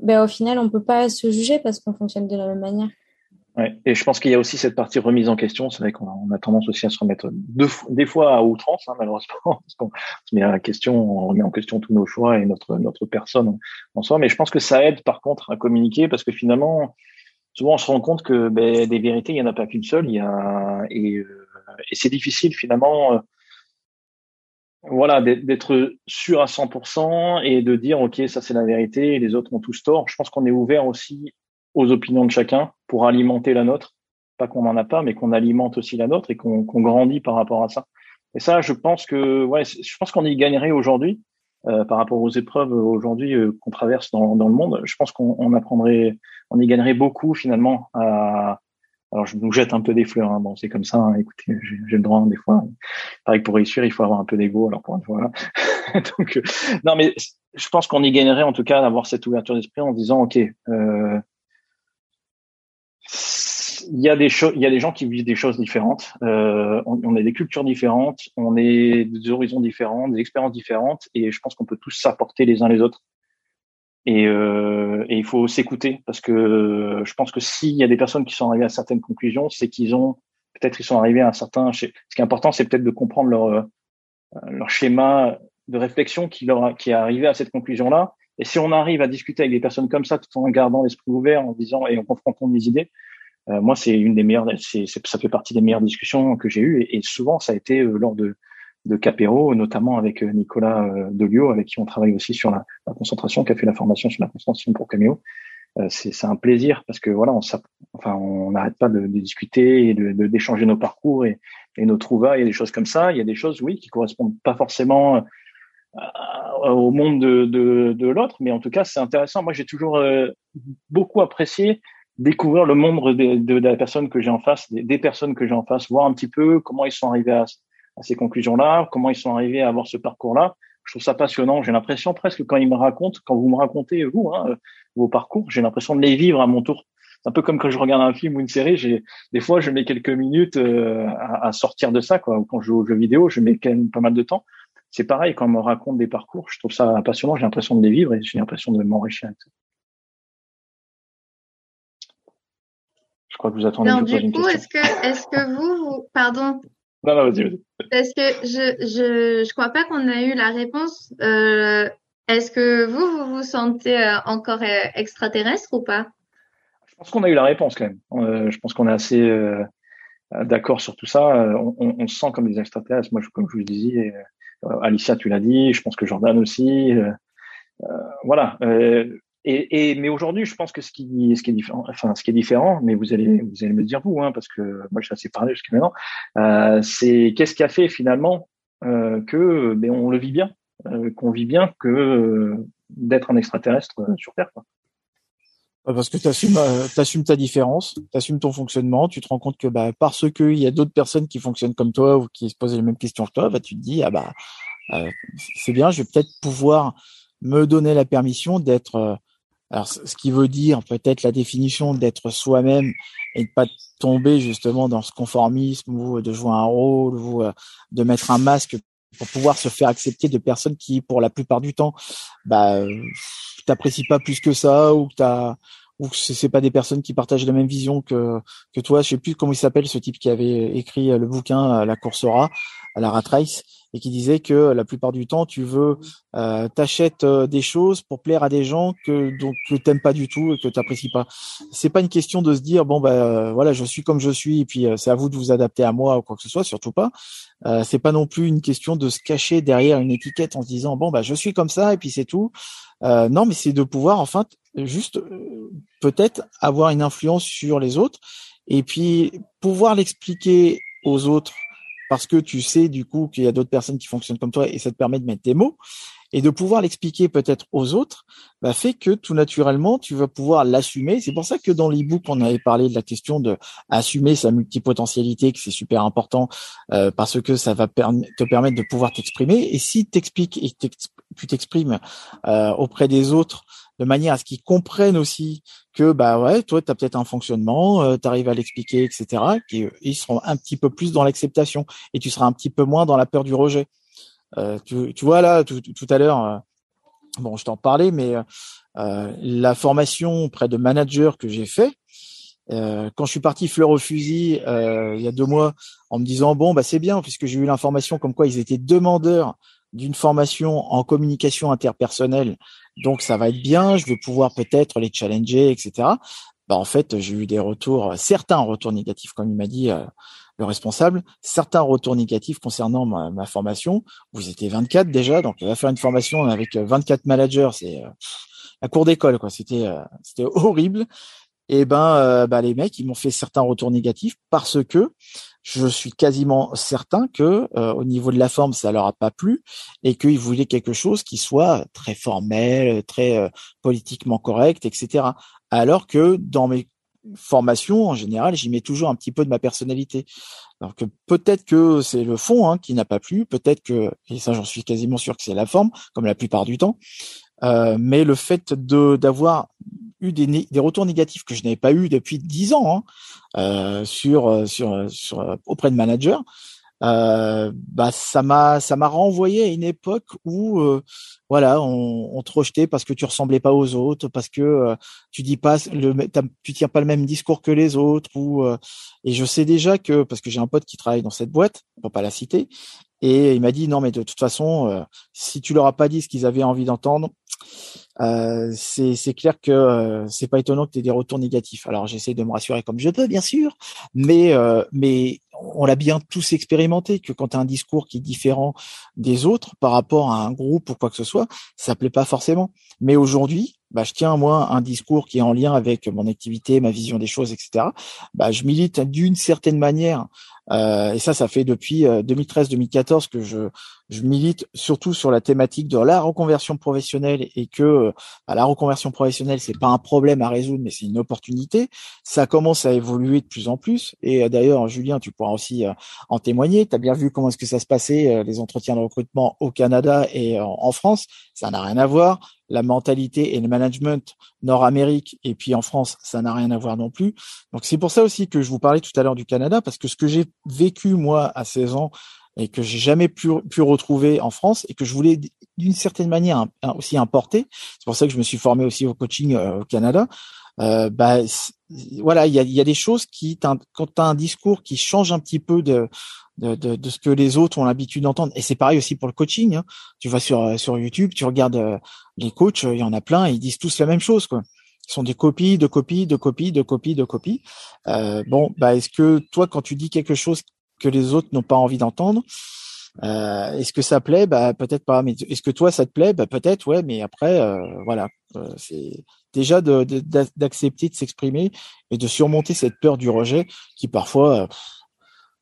ben, au final, on peut pas se juger parce qu'on fonctionne de la même manière. Ouais. Et je pense qu'il y a aussi cette partie remise en question. C'est vrai qu'on a, tendance aussi à se remettre deux, des fois à outrance, hein, malheureusement, parce qu'on se met à la question, on remet en question tous nos choix et notre notre personne en soi. Mais je pense que ça aide, par contre, à communiquer parce que finalement, souvent on se rend compte que ben, des vérités, il n'y en a pas qu'une seule. Il y a et, euh, et c'est difficile finalement, euh, voilà, d'être sûr à 100% et de dire ok ça c'est la vérité les autres ont tous tort. Je pense qu'on est ouvert aussi aux opinions de chacun pour alimenter la nôtre, pas qu'on n'en a pas, mais qu'on alimente aussi la nôtre et qu'on grandit par rapport à ça. Et ça, je pense que ouais, je pense qu'on y gagnerait aujourd'hui. Euh, par rapport aux épreuves aujourd'hui euh, qu'on traverse dans, dans, le monde, je pense qu'on apprendrait, on y gagnerait beaucoup finalement à, alors je nous jette un peu des fleurs, hein. bon c'est comme ça. Hein. écoutez, j'ai le droit hein, des fois. Pareil pour réussir, il faut avoir un peu d'ego. Alors pour une fois, donc euh, non mais je pense qu'on y gagnerait en tout cas d'avoir cette ouverture d'esprit en disant ok, euh, il y a des choses, il y a des gens qui vivent des choses différentes. Euh, on, on, a des cultures différentes, on est des horizons différents, des expériences différentes, et je pense qu'on peut tous s'apporter les uns les autres. Et, euh, et il faut s'écouter parce que je pense que s'il y a des personnes qui sont arrivées à certaines conclusions, c'est qu'ils ont peut-être ils sont arrivés à un certain. Ce qui est important, c'est peut-être de comprendre leur euh, leur schéma de réflexion qui leur qui est arrivé à cette conclusion-là. Et si on arrive à discuter avec des personnes comme ça, tout en gardant l'esprit ouvert, en disant et en confrontant des idées, euh, moi, c'est une des meilleures, c'est, ça fait partie des meilleures discussions que j'ai eues. Et, souvent, ça a été euh, lors de, de Capéro, notamment avec euh, Nicolas Delio, avec qui on travaille aussi sur la, la, concentration, qui a fait la formation sur la concentration pour Caméo. c'est, c'est un plaisir parce que voilà, on, enfin, on n'arrête pas de, de, discuter et de, d'échanger nos parcours et, et nos trouvailles et des choses comme ça. Il y a des choses, oui, qui correspondent pas forcément au monde de, de, de, l'autre, mais en tout cas, c'est intéressant. Moi, j'ai toujours beaucoup apprécié découvrir le monde de, de, la personne que j'ai en face, des, des, personnes que j'ai en face, voir un petit peu comment ils sont arrivés à, à ces conclusions-là, comment ils sont arrivés à avoir ce parcours-là. Je trouve ça passionnant. J'ai l'impression presque quand ils me racontent, quand vous me racontez vous hein, vos parcours, j'ai l'impression de les vivre à mon tour. C'est un peu comme quand je regarde un film ou une série. J'ai des fois je mets quelques minutes euh, à, à, sortir de ça. Quoi. Quand je joue aux jeux vidéo, je mets quand même pas mal de temps. C'est pareil quand on me raconte des parcours. Je trouve ça passionnant. J'ai l'impression de les vivre et j'ai l'impression de m'enrichir avec ça. Je crois que vous attendez. Donc, du coup, est-ce que, est-ce que vous, vous, pardon. Non, non, vas-y, vas-y. Parce que je, je, je crois pas qu'on a eu la réponse. Euh, est-ce que vous, vous vous sentez euh, encore euh, extraterrestre ou pas? Je pense qu'on a eu la réponse quand même. Euh, je pense qu'on est assez euh, d'accord sur tout ça. On, on, on, se sent comme des extraterrestres. Moi, je, comme je vous le disais, Alicia, tu l'as dit. Je pense que Jordan aussi. voilà. Et, et, mais aujourd'hui, je pense que ce qui, ce qui est différent, enfin, ce qui est différent, mais vous allez, vous allez me dire vous, hein, parce que moi, je suis assez parlé jusqu'à maintenant, euh, c'est qu'est-ce qui a fait finalement euh, que, ben, on le vit bien, euh, qu'on vit bien que euh, d'être un extraterrestre euh, sur Terre. Quoi. Parce que tu assumes, assumes, ta différence, tu assumes ton fonctionnement, tu te rends compte que bah, parce qu'il y a d'autres personnes qui fonctionnent comme toi ou qui se posent les mêmes questions que toi, bah, tu te dis, ah bah c'est bien, je vais peut-être pouvoir me donner la permission d'être alors, ce qui veut dire peut-être la définition d'être soi-même et de pas tomber justement dans ce conformisme ou de jouer un rôle ou de mettre un masque pour pouvoir se faire accepter de personnes qui, pour la plupart du temps, bah, t'apprécient pas plus que ça ou que t'as ou c'est pas des personnes qui partagent la même vision que que toi. Je sais plus comment il s'appelle ce type qui avait écrit le bouquin La course à la rat race et qui disait que la plupart du temps tu veux euh, t'achètes euh, des choses pour plaire à des gens que donc que t'aimes pas du tout et que t'apprécies pas. C'est pas une question de se dire bon bah voilà je suis comme je suis et puis euh, c'est à vous de vous adapter à moi ou quoi que ce soit surtout pas. Euh, c'est pas non plus une question de se cacher derrière une étiquette en se disant bon bah je suis comme ça et puis c'est tout. Euh, non mais c'est de pouvoir enfin juste euh, peut-être avoir une influence sur les autres et puis pouvoir l'expliquer aux autres parce que tu sais du coup qu'il y a d'autres personnes qui fonctionnent comme toi et ça te permet de mettre des mots et de pouvoir l'expliquer peut-être aux autres, bah, fait que tout naturellement tu vas pouvoir l'assumer. C'est pour ça que dans l'ebook on avait parlé de la question de assumer sa multipotentialité, que c'est super important euh, parce que ça va te permettre de pouvoir t'exprimer. Et si t'expliques et tu t'exprimes euh, auprès des autres de manière à ce qu'ils comprennent aussi que bah ouais, toi tu as peut-être un fonctionnement, euh, tu arrives à l'expliquer, etc. Et, ils seront un petit peu plus dans l'acceptation et tu seras un petit peu moins dans la peur du rejet. Euh, tu, vois là tout, tout à l'heure, euh, bon je t'en parlais, mais euh, la formation auprès de managers que j'ai fait, quand je suis parti fleur au fusil il y a deux mois en me disant bon bah c'est bien puisque j'ai eu l'information comme quoi ils étaient demandeurs d'une formation en communication interpersonnelle, donc ça va être bien, je vais pouvoir peut-être les challenger, etc. Bah en fait, j'ai eu des retours, certains retours négatifs, comme il m'a dit euh, le responsable, certains retours négatifs concernant ma, formation. Vous étiez 24 déjà, donc on va faire une formation avec 24 managers, c'est euh, la cour d'école, quoi. C'était euh, c'était horrible. Et ben, bah, les mecs, ils m'ont fait certains retours négatifs parce que je suis quasiment certain que euh, au niveau de la forme, ça leur a pas plu et qu'ils voulaient quelque chose qui soit très formel, très euh, politiquement correct, etc. Alors que dans mes formations, en général, j'y mets toujours un petit peu de ma personnalité. Donc peut-être que c'est le fond hein, qui n'a pas plu, peut-être que, et ça j'en suis quasiment sûr que c'est la forme, comme la plupart du temps, euh, mais le fait de d'avoir eu des, des, retours négatifs que je n'avais pas eu depuis dix ans hein, euh, sur, euh, sur, euh, auprès de managers, bah ça m'a ça m'a renvoyé à une époque où voilà on, te rejetait parce que tu ressemblais pas aux autres parce que tu dis pas le tu tiens pas le même discours que les autres ou et je sais déjà que parce que j'ai un pote qui travaille dans cette boîte on pas la citer et il m'a dit non mais de toute façon si tu leur as pas dit ce qu'ils avaient envie d'entendre euh, c'est clair que euh, c'est pas étonnant que tu aies des retours négatifs. Alors j'essaie de me rassurer comme je peux, bien sûr, mais euh, mais on l'a bien tous expérimenté que quand tu as un discours qui est différent des autres par rapport à un groupe ou quoi que ce soit, ça plaît pas forcément. Mais aujourd'hui, bah, je tiens moi un discours qui est en lien avec mon activité, ma vision des choses, etc. Bah, je milite d'une certaine manière euh, et ça, ça fait depuis 2013-2014 euh, que je, je milite surtout sur la thématique de la reconversion professionnelle et que bah, la reconversion professionnelle, c'est pas un problème à résoudre, mais c'est une opportunité. Ça commence à évoluer de plus en plus. Et euh, d'ailleurs, Julien, tu pourras aussi en témoigner. Tu as bien vu comment est-ce que ça se passait, les entretiens de recrutement au Canada et en France. Ça n'a rien à voir la mentalité et le management nord-amérique et puis en France, ça n'a rien à voir non plus. Donc c'est pour ça aussi que je vous parlais tout à l'heure du Canada parce que ce que j'ai vécu moi à 16 ans et que j'ai jamais pu, pu retrouver en France et que je voulais d'une certaine manière aussi importer. C'est pour ça que je me suis formé aussi au coaching euh, au Canada. Euh, bah, voilà, il y a, y a, des choses qui, quand tu as un discours qui change un petit peu de, de, de, ce que les autres ont l'habitude d'entendre. Et c'est pareil aussi pour le coaching. Hein. Tu vas sur sur YouTube, tu regardes euh, les coachs, il y en a plein, ils disent tous la même chose, quoi. Ils sont des copies, de copies, de copies, de copies, de copies. Euh, bon, bah est-ce que toi, quand tu dis quelque chose que les autres n'ont pas envie d'entendre, euh, est-ce que ça plaît? Bah peut-être pas. Mais est-ce que toi ça te plaît? Bah peut-être, ouais. Mais après, euh, voilà, c'est déjà d'accepter de, s'exprimer et de surmonter cette peur du rejet qui parfois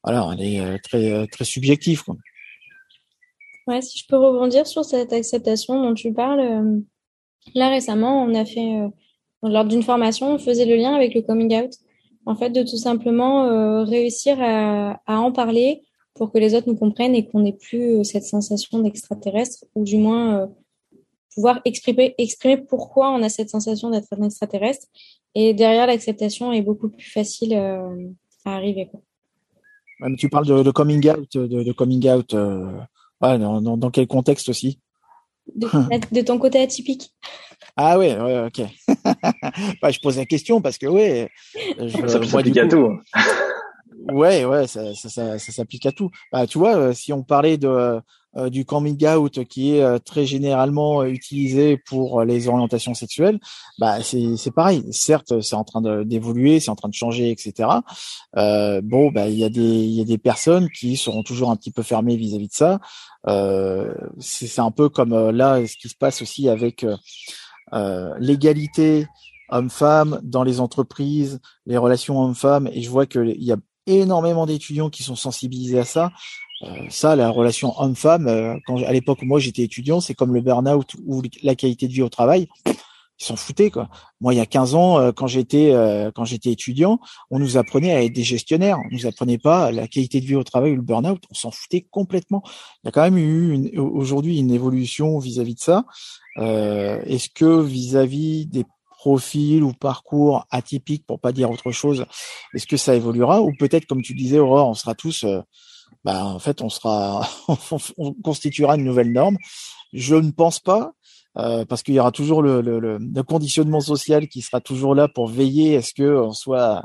voilà, elle est euh, très euh, très subjective. Ouais, si je peux rebondir sur cette acceptation dont tu parles, euh, là récemment, on a fait lors d'une formation, on faisait le lien avec le coming out. En fait, de tout simplement réussir à, à, en parler pour que les autres nous comprennent et qu'on n'ait plus cette sensation d'extraterrestre, ou du moins pouvoir exprimer, exprimer pourquoi on a cette sensation d'être un extraterrestre. Et derrière, l'acceptation est beaucoup plus facile à arriver. Quoi. tu parles de, coming out, de, coming out. dans, quel contexte aussi? De, ton côté atypique. Ah ouais, ouais ok. bah, je pose la question parce que ouais, je, ça s'applique à tout. ouais, ouais, ça, ça, ça, ça s'applique à tout. Bah, tu vois, euh, si on parlait de euh, du coming out qui est euh, très généralement utilisé pour les orientations sexuelles, bah c'est c'est pareil. Certes, c'est en train d'évoluer, c'est en train de changer, etc. Euh, bon, bah il y a des il y a des personnes qui seront toujours un petit peu fermées vis-à-vis de ça. Euh, c'est un peu comme là ce qui se passe aussi avec l'égalité homme-femme dans les entreprises, les relations homme-femme, et je vois qu'il y a énormément d'étudiants qui sont sensibilisés à ça. Euh, ça, la relation homme-femme, euh, quand à l'époque moi j'étais étudiant, c'est comme le burn-out ou la qualité de vie au travail. Ils s'en foutaient quoi. Moi, il y a 15 ans, euh, quand j'étais quand j'étais étudiant, on nous apprenait à être des gestionnaires. On nous apprenait pas la qualité de vie au travail ou le burn-out. On s'en foutait complètement. Il y a quand même eu aujourd'hui une évolution vis-à-vis de ça. Est-ce que vis-à-vis des profils ou parcours atypiques, pour pas dire autre chose, est-ce que ça évoluera ou peut-être, comme tu disais, Aurore, on sera tous bah, en fait, on sera, on constituera une nouvelle norme. Je ne pense pas, euh, parce qu'il y aura toujours le, le, le, conditionnement social qui sera toujours là pour veiller à ce que on soit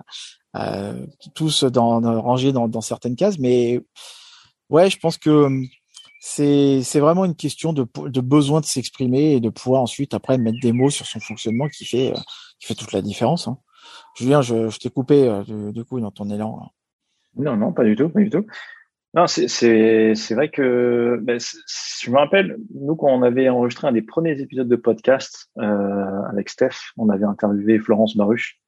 euh, tous dans, rangés dans, dans, certaines cases. Mais ouais, je pense que c'est c'est vraiment une question de, de besoin de s'exprimer et de pouvoir ensuite après mettre des mots sur son fonctionnement qui fait qui fait toute la différence. Hein. Julien, je, je t'ai coupé euh, du, coup dans ton élan. Non, non, pas du tout, pas du tout. Non, c'est vrai que ben, je me rappelle, nous, quand on avait enregistré un des premiers épisodes de podcast euh, avec Steph, on avait interviewé Florence Baruch,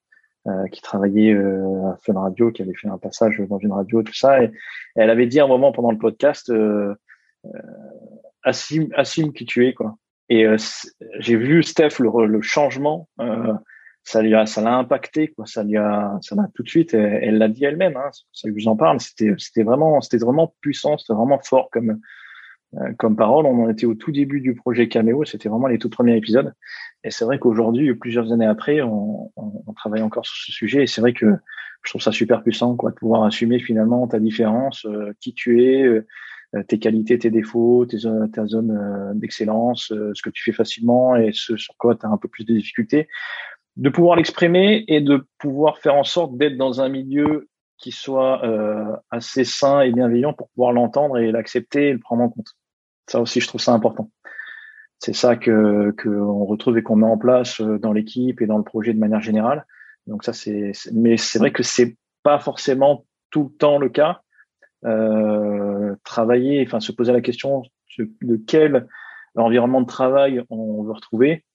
euh, qui travaillait euh, à Fun Radio, qui avait fait un passage dans une radio, tout ça, et, elle avait dit un moment pendant le podcast, euh, euh assume, qui tu es, quoi. Et euh, j'ai vu Steph le, le changement ça lui a, ça l'a impacté, quoi. Ça lui a, ça m'a tout de suite. Elle l'a dit elle-même. Hein, ça que je vous en parle. C'était, c'était vraiment, c'était vraiment puissant, c'était vraiment fort comme, euh, comme parole. On en était au tout début du projet Cameo. C'était vraiment les tout premiers épisodes. Et c'est vrai qu'aujourd'hui, plusieurs années après, on, on, on, travaille encore sur ce sujet. Et c'est vrai que je trouve ça super puissant, quoi, de pouvoir assumer finalement ta différence, euh, qui tu es. Euh, tes qualités, tes défauts, tes, ta zone d'excellence, ce que tu fais facilement et ce sur quoi tu as un peu plus de difficultés de pouvoir l'exprimer et de pouvoir faire en sorte d'être dans un milieu qui soit euh, assez sain et bienveillant pour pouvoir l'entendre et l'accepter et le prendre en compte. Ça aussi, je trouve ça important. C'est ça que qu'on retrouve et qu'on met en place euh, dans l'équipe et dans le projet de manière générale. Donc ça, c'est mais c'est vrai que c'est pas forcément tout le temps le cas. Euh, travailler, enfin se poser la question de quel environnement de travail on veut retrouver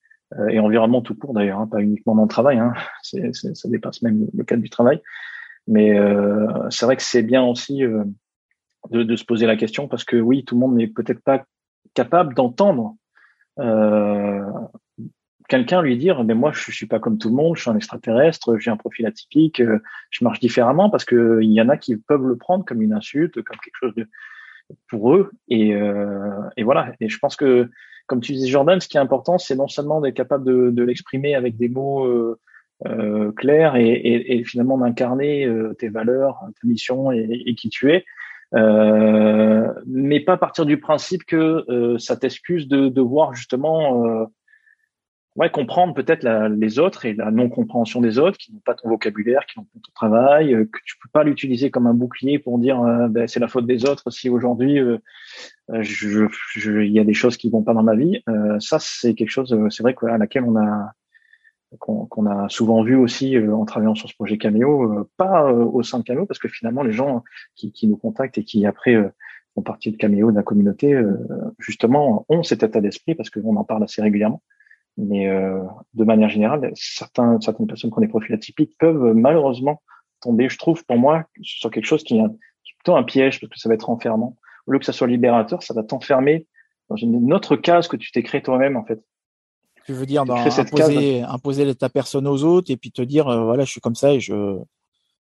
et environnement tout court d'ailleurs, hein, pas uniquement dans le travail, hein, ça dépasse même le cadre du travail. Mais euh, c'est vrai que c'est bien aussi euh, de, de, se poser la question parce que oui, tout le monde n'est peut-être pas capable d'entendre euh, quelqu'un lui dire mais moi je suis pas comme tout le monde, je suis un extraterrestre, j'ai un profil atypique, je marche différemment parce que il y en a qui peuvent le prendre comme une insulte, comme quelque chose de pour eux et, euh, et voilà. Et je pense que comme tu disais Jordan, ce qui est important, c'est non seulement d'être capable de, de l'exprimer avec des mots euh, euh, clairs et, et, et finalement d'incarner euh, tes valeurs, ta mission et, et qui tu es, euh, mais pas partir du principe que ça t'excuse de, de voir justement ouais, comprendre peut-être les autres et la non-compréhension des autres qui n'ont pas ton vocabulaire, qui n'ont pas ton travail, euh, que tu peux pas l'utiliser comme un bouclier pour dire euh, ben, c'est la faute des autres si aujourd'hui euh, je, je, il y a des choses qui vont pas dans ma vie. ça, c'est quelque chose, c'est vrai à laquelle on a qu'on a souvent vu aussi en travaillant sur ce projet Cameo, pas au sein de Cameo, parce que finalement les gens qui, qui nous contactent et qui après font partie de Cameo, de la communauté, justement ont cet état d'esprit parce qu'on en parle assez régulièrement. Mais euh, de manière générale, certains, certaines personnes qui ont des profils atypiques peuvent malheureusement tomber, je trouve, pour moi, sur quelque chose qui est, plutôt un piège parce que ça va être enfermant. Au lieu que ça soit libérateur, ça va t'enfermer dans une autre case que tu t'es créé toi-même en fait. Tu veux dire dans imposer, imposer ta personne aux autres et puis te dire euh, voilà je suis comme ça et je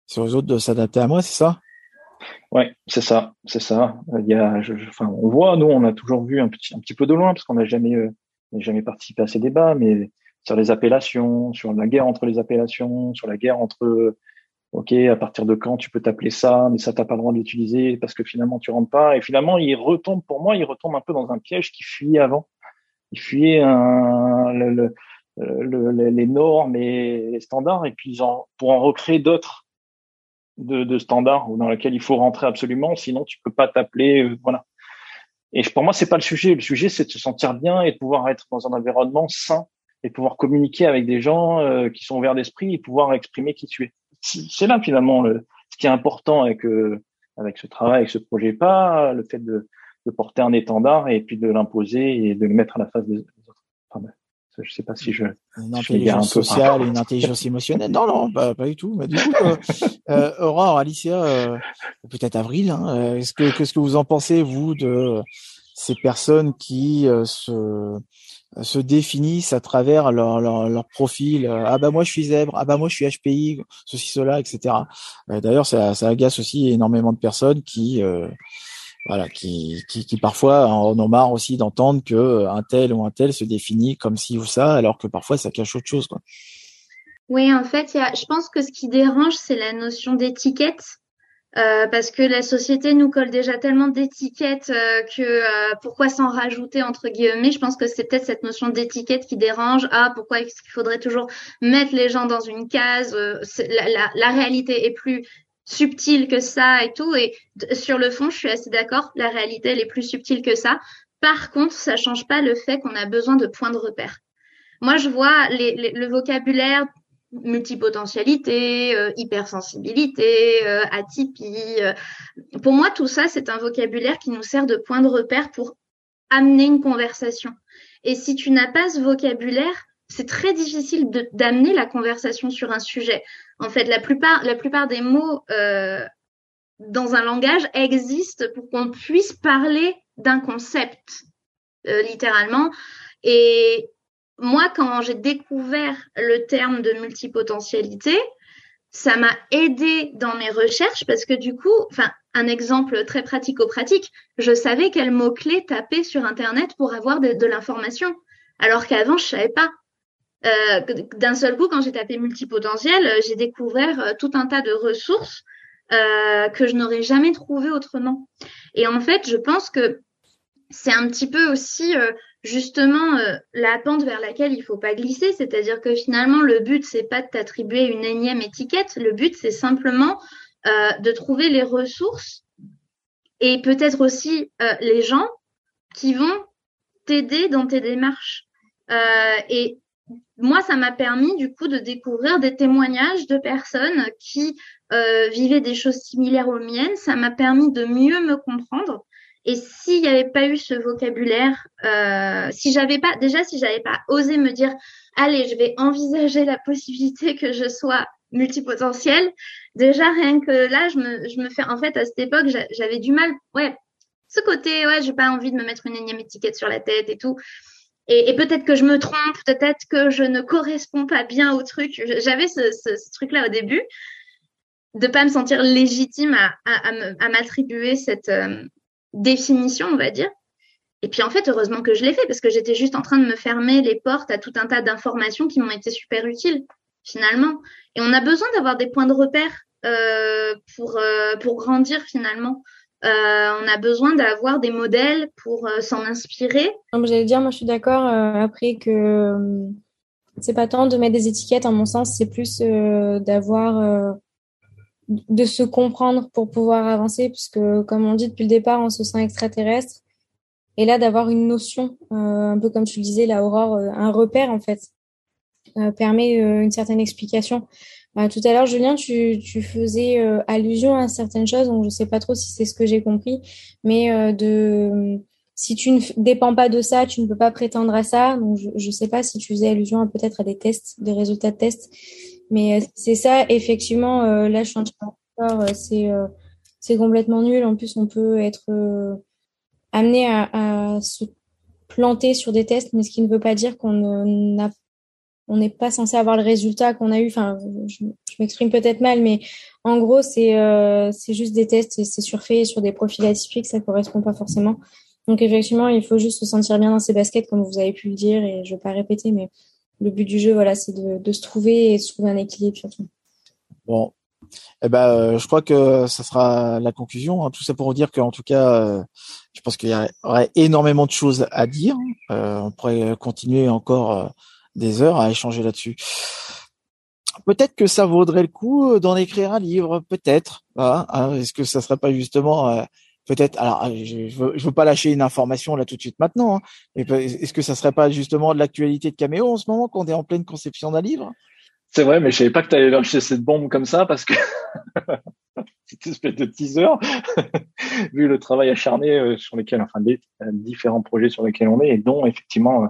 c'est aux autres de s'adapter à moi, c'est ça? Ouais, c'est ça, c'est ça. Il y a, je, enfin, on voit, nous, on a toujours vu un petit, un petit peu de loin parce qu'on n'a jamais, euh, jamais participé à ces débats, mais sur les appellations, sur la guerre entre les appellations, sur la guerre entre, ok, à partir de quand tu peux t'appeler ça, mais ça t'as pas le droit de l'utiliser parce que finalement tu rentres pas. Et finalement, il retombe, pour moi, il retombe un peu dans un piège qui fuyait avant. Il fuyait un, le, le, les normes et les standards, et puis en, pour en recréer d'autres de, de standards dans lesquels il faut rentrer absolument, sinon tu peux pas t'appeler, euh, voilà. Et pour moi, c'est pas le sujet. Le sujet, c'est de se sentir bien et de pouvoir être dans un environnement sain et pouvoir communiquer avec des gens euh, qui sont ouverts d'esprit et pouvoir exprimer qui tu es. C'est là finalement le, ce qui est important avec euh, avec ce travail, avec ce projet, pas le fait de, de porter un étendard et puis de l'imposer et de le mettre à la face des autres. Je sais pas si je. Une intelligence sociale, une intelligence émotionnelle. Non, non, pas, pas du tout. Bah, du coup, euh, euh, Aurore, Alicia, euh, peut-être Avril. Hein, euh, est-ce que qu'est-ce que vous en pensez vous de ces personnes qui euh, se se définissent à travers leur, leur, leur profil. Ah bah moi je suis zèbre, ah bah moi je suis HPI, ceci, cela, etc. D'ailleurs, ça, ça agace aussi énormément de personnes qui euh, voilà, qui, qui, qui, parfois en ont marre aussi d'entendre que euh, un tel ou un tel se définit comme ci ou ça, alors que parfois ça cache autre chose. Quoi. Oui, en fait, y a, je pense que ce qui dérange, c'est la notion d'étiquette. Euh, parce que la société nous colle déjà tellement d'étiquettes euh, que euh, pourquoi s'en rajouter entre guillemets? Je pense que c'est peut-être cette notion d'étiquette qui dérange. Ah, pourquoi est-ce qu'il faudrait toujours mettre les gens dans une case? Euh, la, la, la, réalité est plus subtil que ça et tout. Et sur le fond, je suis assez d'accord. La réalité, elle est plus subtile que ça. Par contre, ça change pas le fait qu'on a besoin de points de repère. Moi, je vois les, les, le vocabulaire multipotentialité, euh, hypersensibilité, euh, atypie. Euh. Pour moi, tout ça, c'est un vocabulaire qui nous sert de point de repère pour amener une conversation. Et si tu n'as pas ce vocabulaire, c'est très difficile d'amener la conversation sur un sujet. En fait, la plupart, la plupart des mots euh, dans un langage existent pour qu'on puisse parler d'un concept, euh, littéralement. Et moi, quand j'ai découvert le terme de multipotentialité, ça m'a aidé dans mes recherches parce que du coup, enfin, un exemple très pratico-pratique, je savais quel mot-clé taper sur Internet pour avoir de, de l'information, alors qu'avant, je savais pas. Euh, d'un seul coup, quand j'ai tapé multipotentiel, euh, j'ai découvert euh, tout un tas de ressources euh, que je n'aurais jamais trouvées autrement. Et en fait, je pense que c'est un petit peu aussi euh, justement euh, la pente vers laquelle il faut pas glisser, c'est-à-dire que finalement le but c'est pas de t'attribuer une énième étiquette, le but c'est simplement de trouver les ressources et peut-être aussi les gens qui vont t'aider dans tes démarches. et moi, ça m'a permis du coup de découvrir des témoignages de personnes qui euh, vivaient des choses similaires aux miennes. Ça m'a permis de mieux me comprendre. Et s'il n'y avait pas eu ce vocabulaire, euh, si j'avais pas, déjà, si j'avais pas osé me dire, allez, je vais envisager la possibilité que je sois multipotentielle, déjà rien que là, je me, je me fais, en fait, à cette époque, j'avais du mal, ouais, ce côté, ouais, j'ai pas envie de me mettre une énième étiquette sur la tête et tout. Et, peut-être que je me trompe, peut-être que je ne corresponds pas bien au truc. J'avais ce, truc-là au début, de pas me sentir légitime à m'attribuer cette euh, définition, on va dire. Et puis en fait, heureusement que je l'ai fait parce que j'étais juste en train de me fermer les portes à tout un tas d'informations qui m'ont été super utiles finalement. Et on a besoin d'avoir des points de repère euh, pour euh, pour grandir finalement. Euh, on a besoin d'avoir des modèles pour euh, s'en inspirer. J'allais dire, moi je suis d'accord euh, après que c'est pas tant de mettre des étiquettes, en mon sens, c'est plus d'avoir de se comprendre pour pouvoir avancer, puisque comme on dit depuis le départ, on se sent extraterrestre. Et là, d'avoir une notion, un peu comme tu le disais, la Aurore, un repère en fait, permet une certaine explication. Euh, tout à l'heure, Julien, tu, tu faisais euh, allusion à certaines choses, donc je ne sais pas trop si c'est ce que j'ai compris, mais euh, de si tu ne dépends pas de ça, tu ne peux pas prétendre à ça. Donc je ne sais pas si tu faisais allusion peut-être à des tests, des résultats de tests, mais c'est ça. Effectivement, là, je suis en train de c'est c'est complètement nul. En plus, on peut être amené à, à se planter sur des tests, mais ce qui ne veut pas dire qu'on n'a on n'est pas censé avoir le résultat qu'on a eu. Enfin, je, m'exprime peut-être mal, mais en gros, c'est euh, c'est juste des tests, c'est surfait sur des profils atypiques, ça correspond pas forcément. Donc effectivement, il faut juste se sentir bien dans ses baskets, comme vous avez pu le dire, et je vais pas répéter, mais le but du jeu, voilà, c'est de, se trouver et de trouver un équilibre. Bon, eh ben, euh, je crois que ça sera la conclusion. Hein. Tout ça pour vous dire qu'en tout cas, euh, je pense qu'il y aurait énormément de choses à dire. Euh, on pourrait continuer encore des heures à échanger là-dessus. Peut-être que ça vaudrait le coup d'en écrire un livre, peut-être. Hein, hein. Est-ce que ça serait pas justement peut-être alors je, je, veux, pas lâcher une information là tout de suite maintenant. Est-ce que ça serait pas justement de l'actualité de Caméo en ce moment qu'on est en pleine conception d'un livre? C'est vrai, mais je savais pas que tu allais lâcher cette bombe comme ça parce que c'est une espèce de teaser, vu le travail acharné euh, sur lesquels, enfin, des euh, différents projets sur lesquels on est, et dont effectivement euh,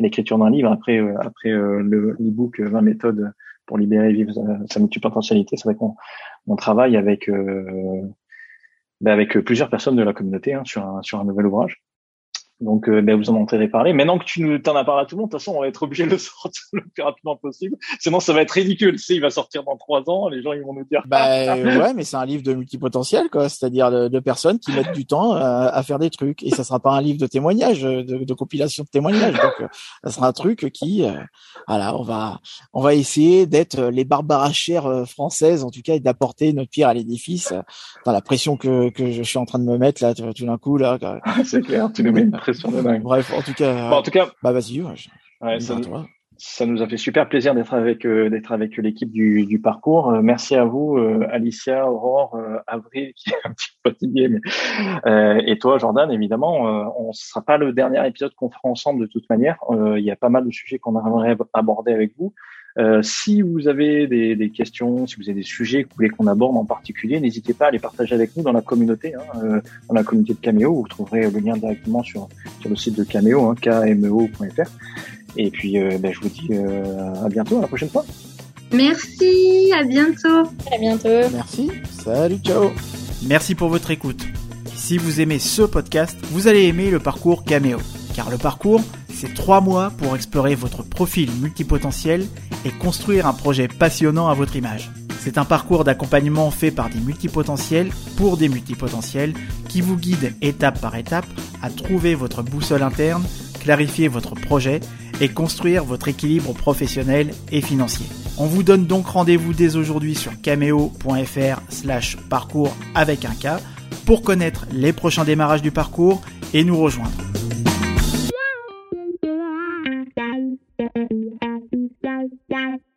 l'écriture d'un livre après après le book 20 méthodes pour libérer et vivre sa multipotentialité. C'est vrai qu'on on travaille avec ben avec plusieurs personnes de la communauté hein, sur un sur un nouvel ouvrage. Donc, euh, ben, vous en entendrez parler. Maintenant que tu t'en as parlé à tout le monde, de toute façon, on va être obligé de le sortir le plus rapidement possible. Sinon, ça va être ridicule. Tu sais, il va sortir dans trois ans. Les gens, ils vont nous dire. Bah ouais, mais c'est un livre de multipotentiel, quoi. C'est-à-dire de, personnes qui mettent du temps à, à, faire des trucs. Et ça sera pas un livre de témoignages, de, de compilation de témoignages. Donc, euh, ça sera un truc qui, euh, voilà, on va, on va essayer d'être les Barbara chères françaises, en tout cas, et d'apporter notre pierre à l'édifice. Dans la pression que que je suis en train de me mettre là, tout d'un coup là. c'est clair. Tu nous mets Bref, en tout cas. en tout cas. Bah vas-y. Ouais, ça, ça, nous a fait super plaisir d'être avec euh, d'être avec l'équipe du, du parcours. Euh, merci à vous, euh, Alicia, Aurore, Avril qui est un petit peu fatigué, mais et toi, Jordan, évidemment. on ne sera pas le dernier épisode qu'on fera ensemble de toute manière. Il y a pas mal de sujets qu'on aimerait aborder avec vous. Euh, si vous avez des, des, questions, si vous avez des sujets que vous voulez qu'on aborde en particulier, n'hésitez pas à les partager avec nous dans la communauté, hein, euh, dans la communauté de Cameo. Vous trouverez le lien directement sur, sur le site de Cameo, hein, kmeo.fr. Et puis, euh, ben, je vous dis à bientôt, à la prochaine fois. Merci, à bientôt. À bientôt. Merci, salut, ciao. Merci pour votre écoute. Si vous aimez ce podcast, vous allez aimer le parcours Cameo. Car le parcours, c'est trois mois pour explorer votre profil multipotentiel et construire un projet passionnant à votre image. C'est un parcours d'accompagnement fait par des multipotentiels pour des multipotentiels qui vous guide étape par étape à trouver votre boussole interne, clarifier votre projet et construire votre équilibre professionnel et financier. On vous donne donc rendez-vous dès aujourd'hui sur cameo.fr parcours avec un K pour connaître les prochains démarrages du parcours et nous rejoindre. Yeah.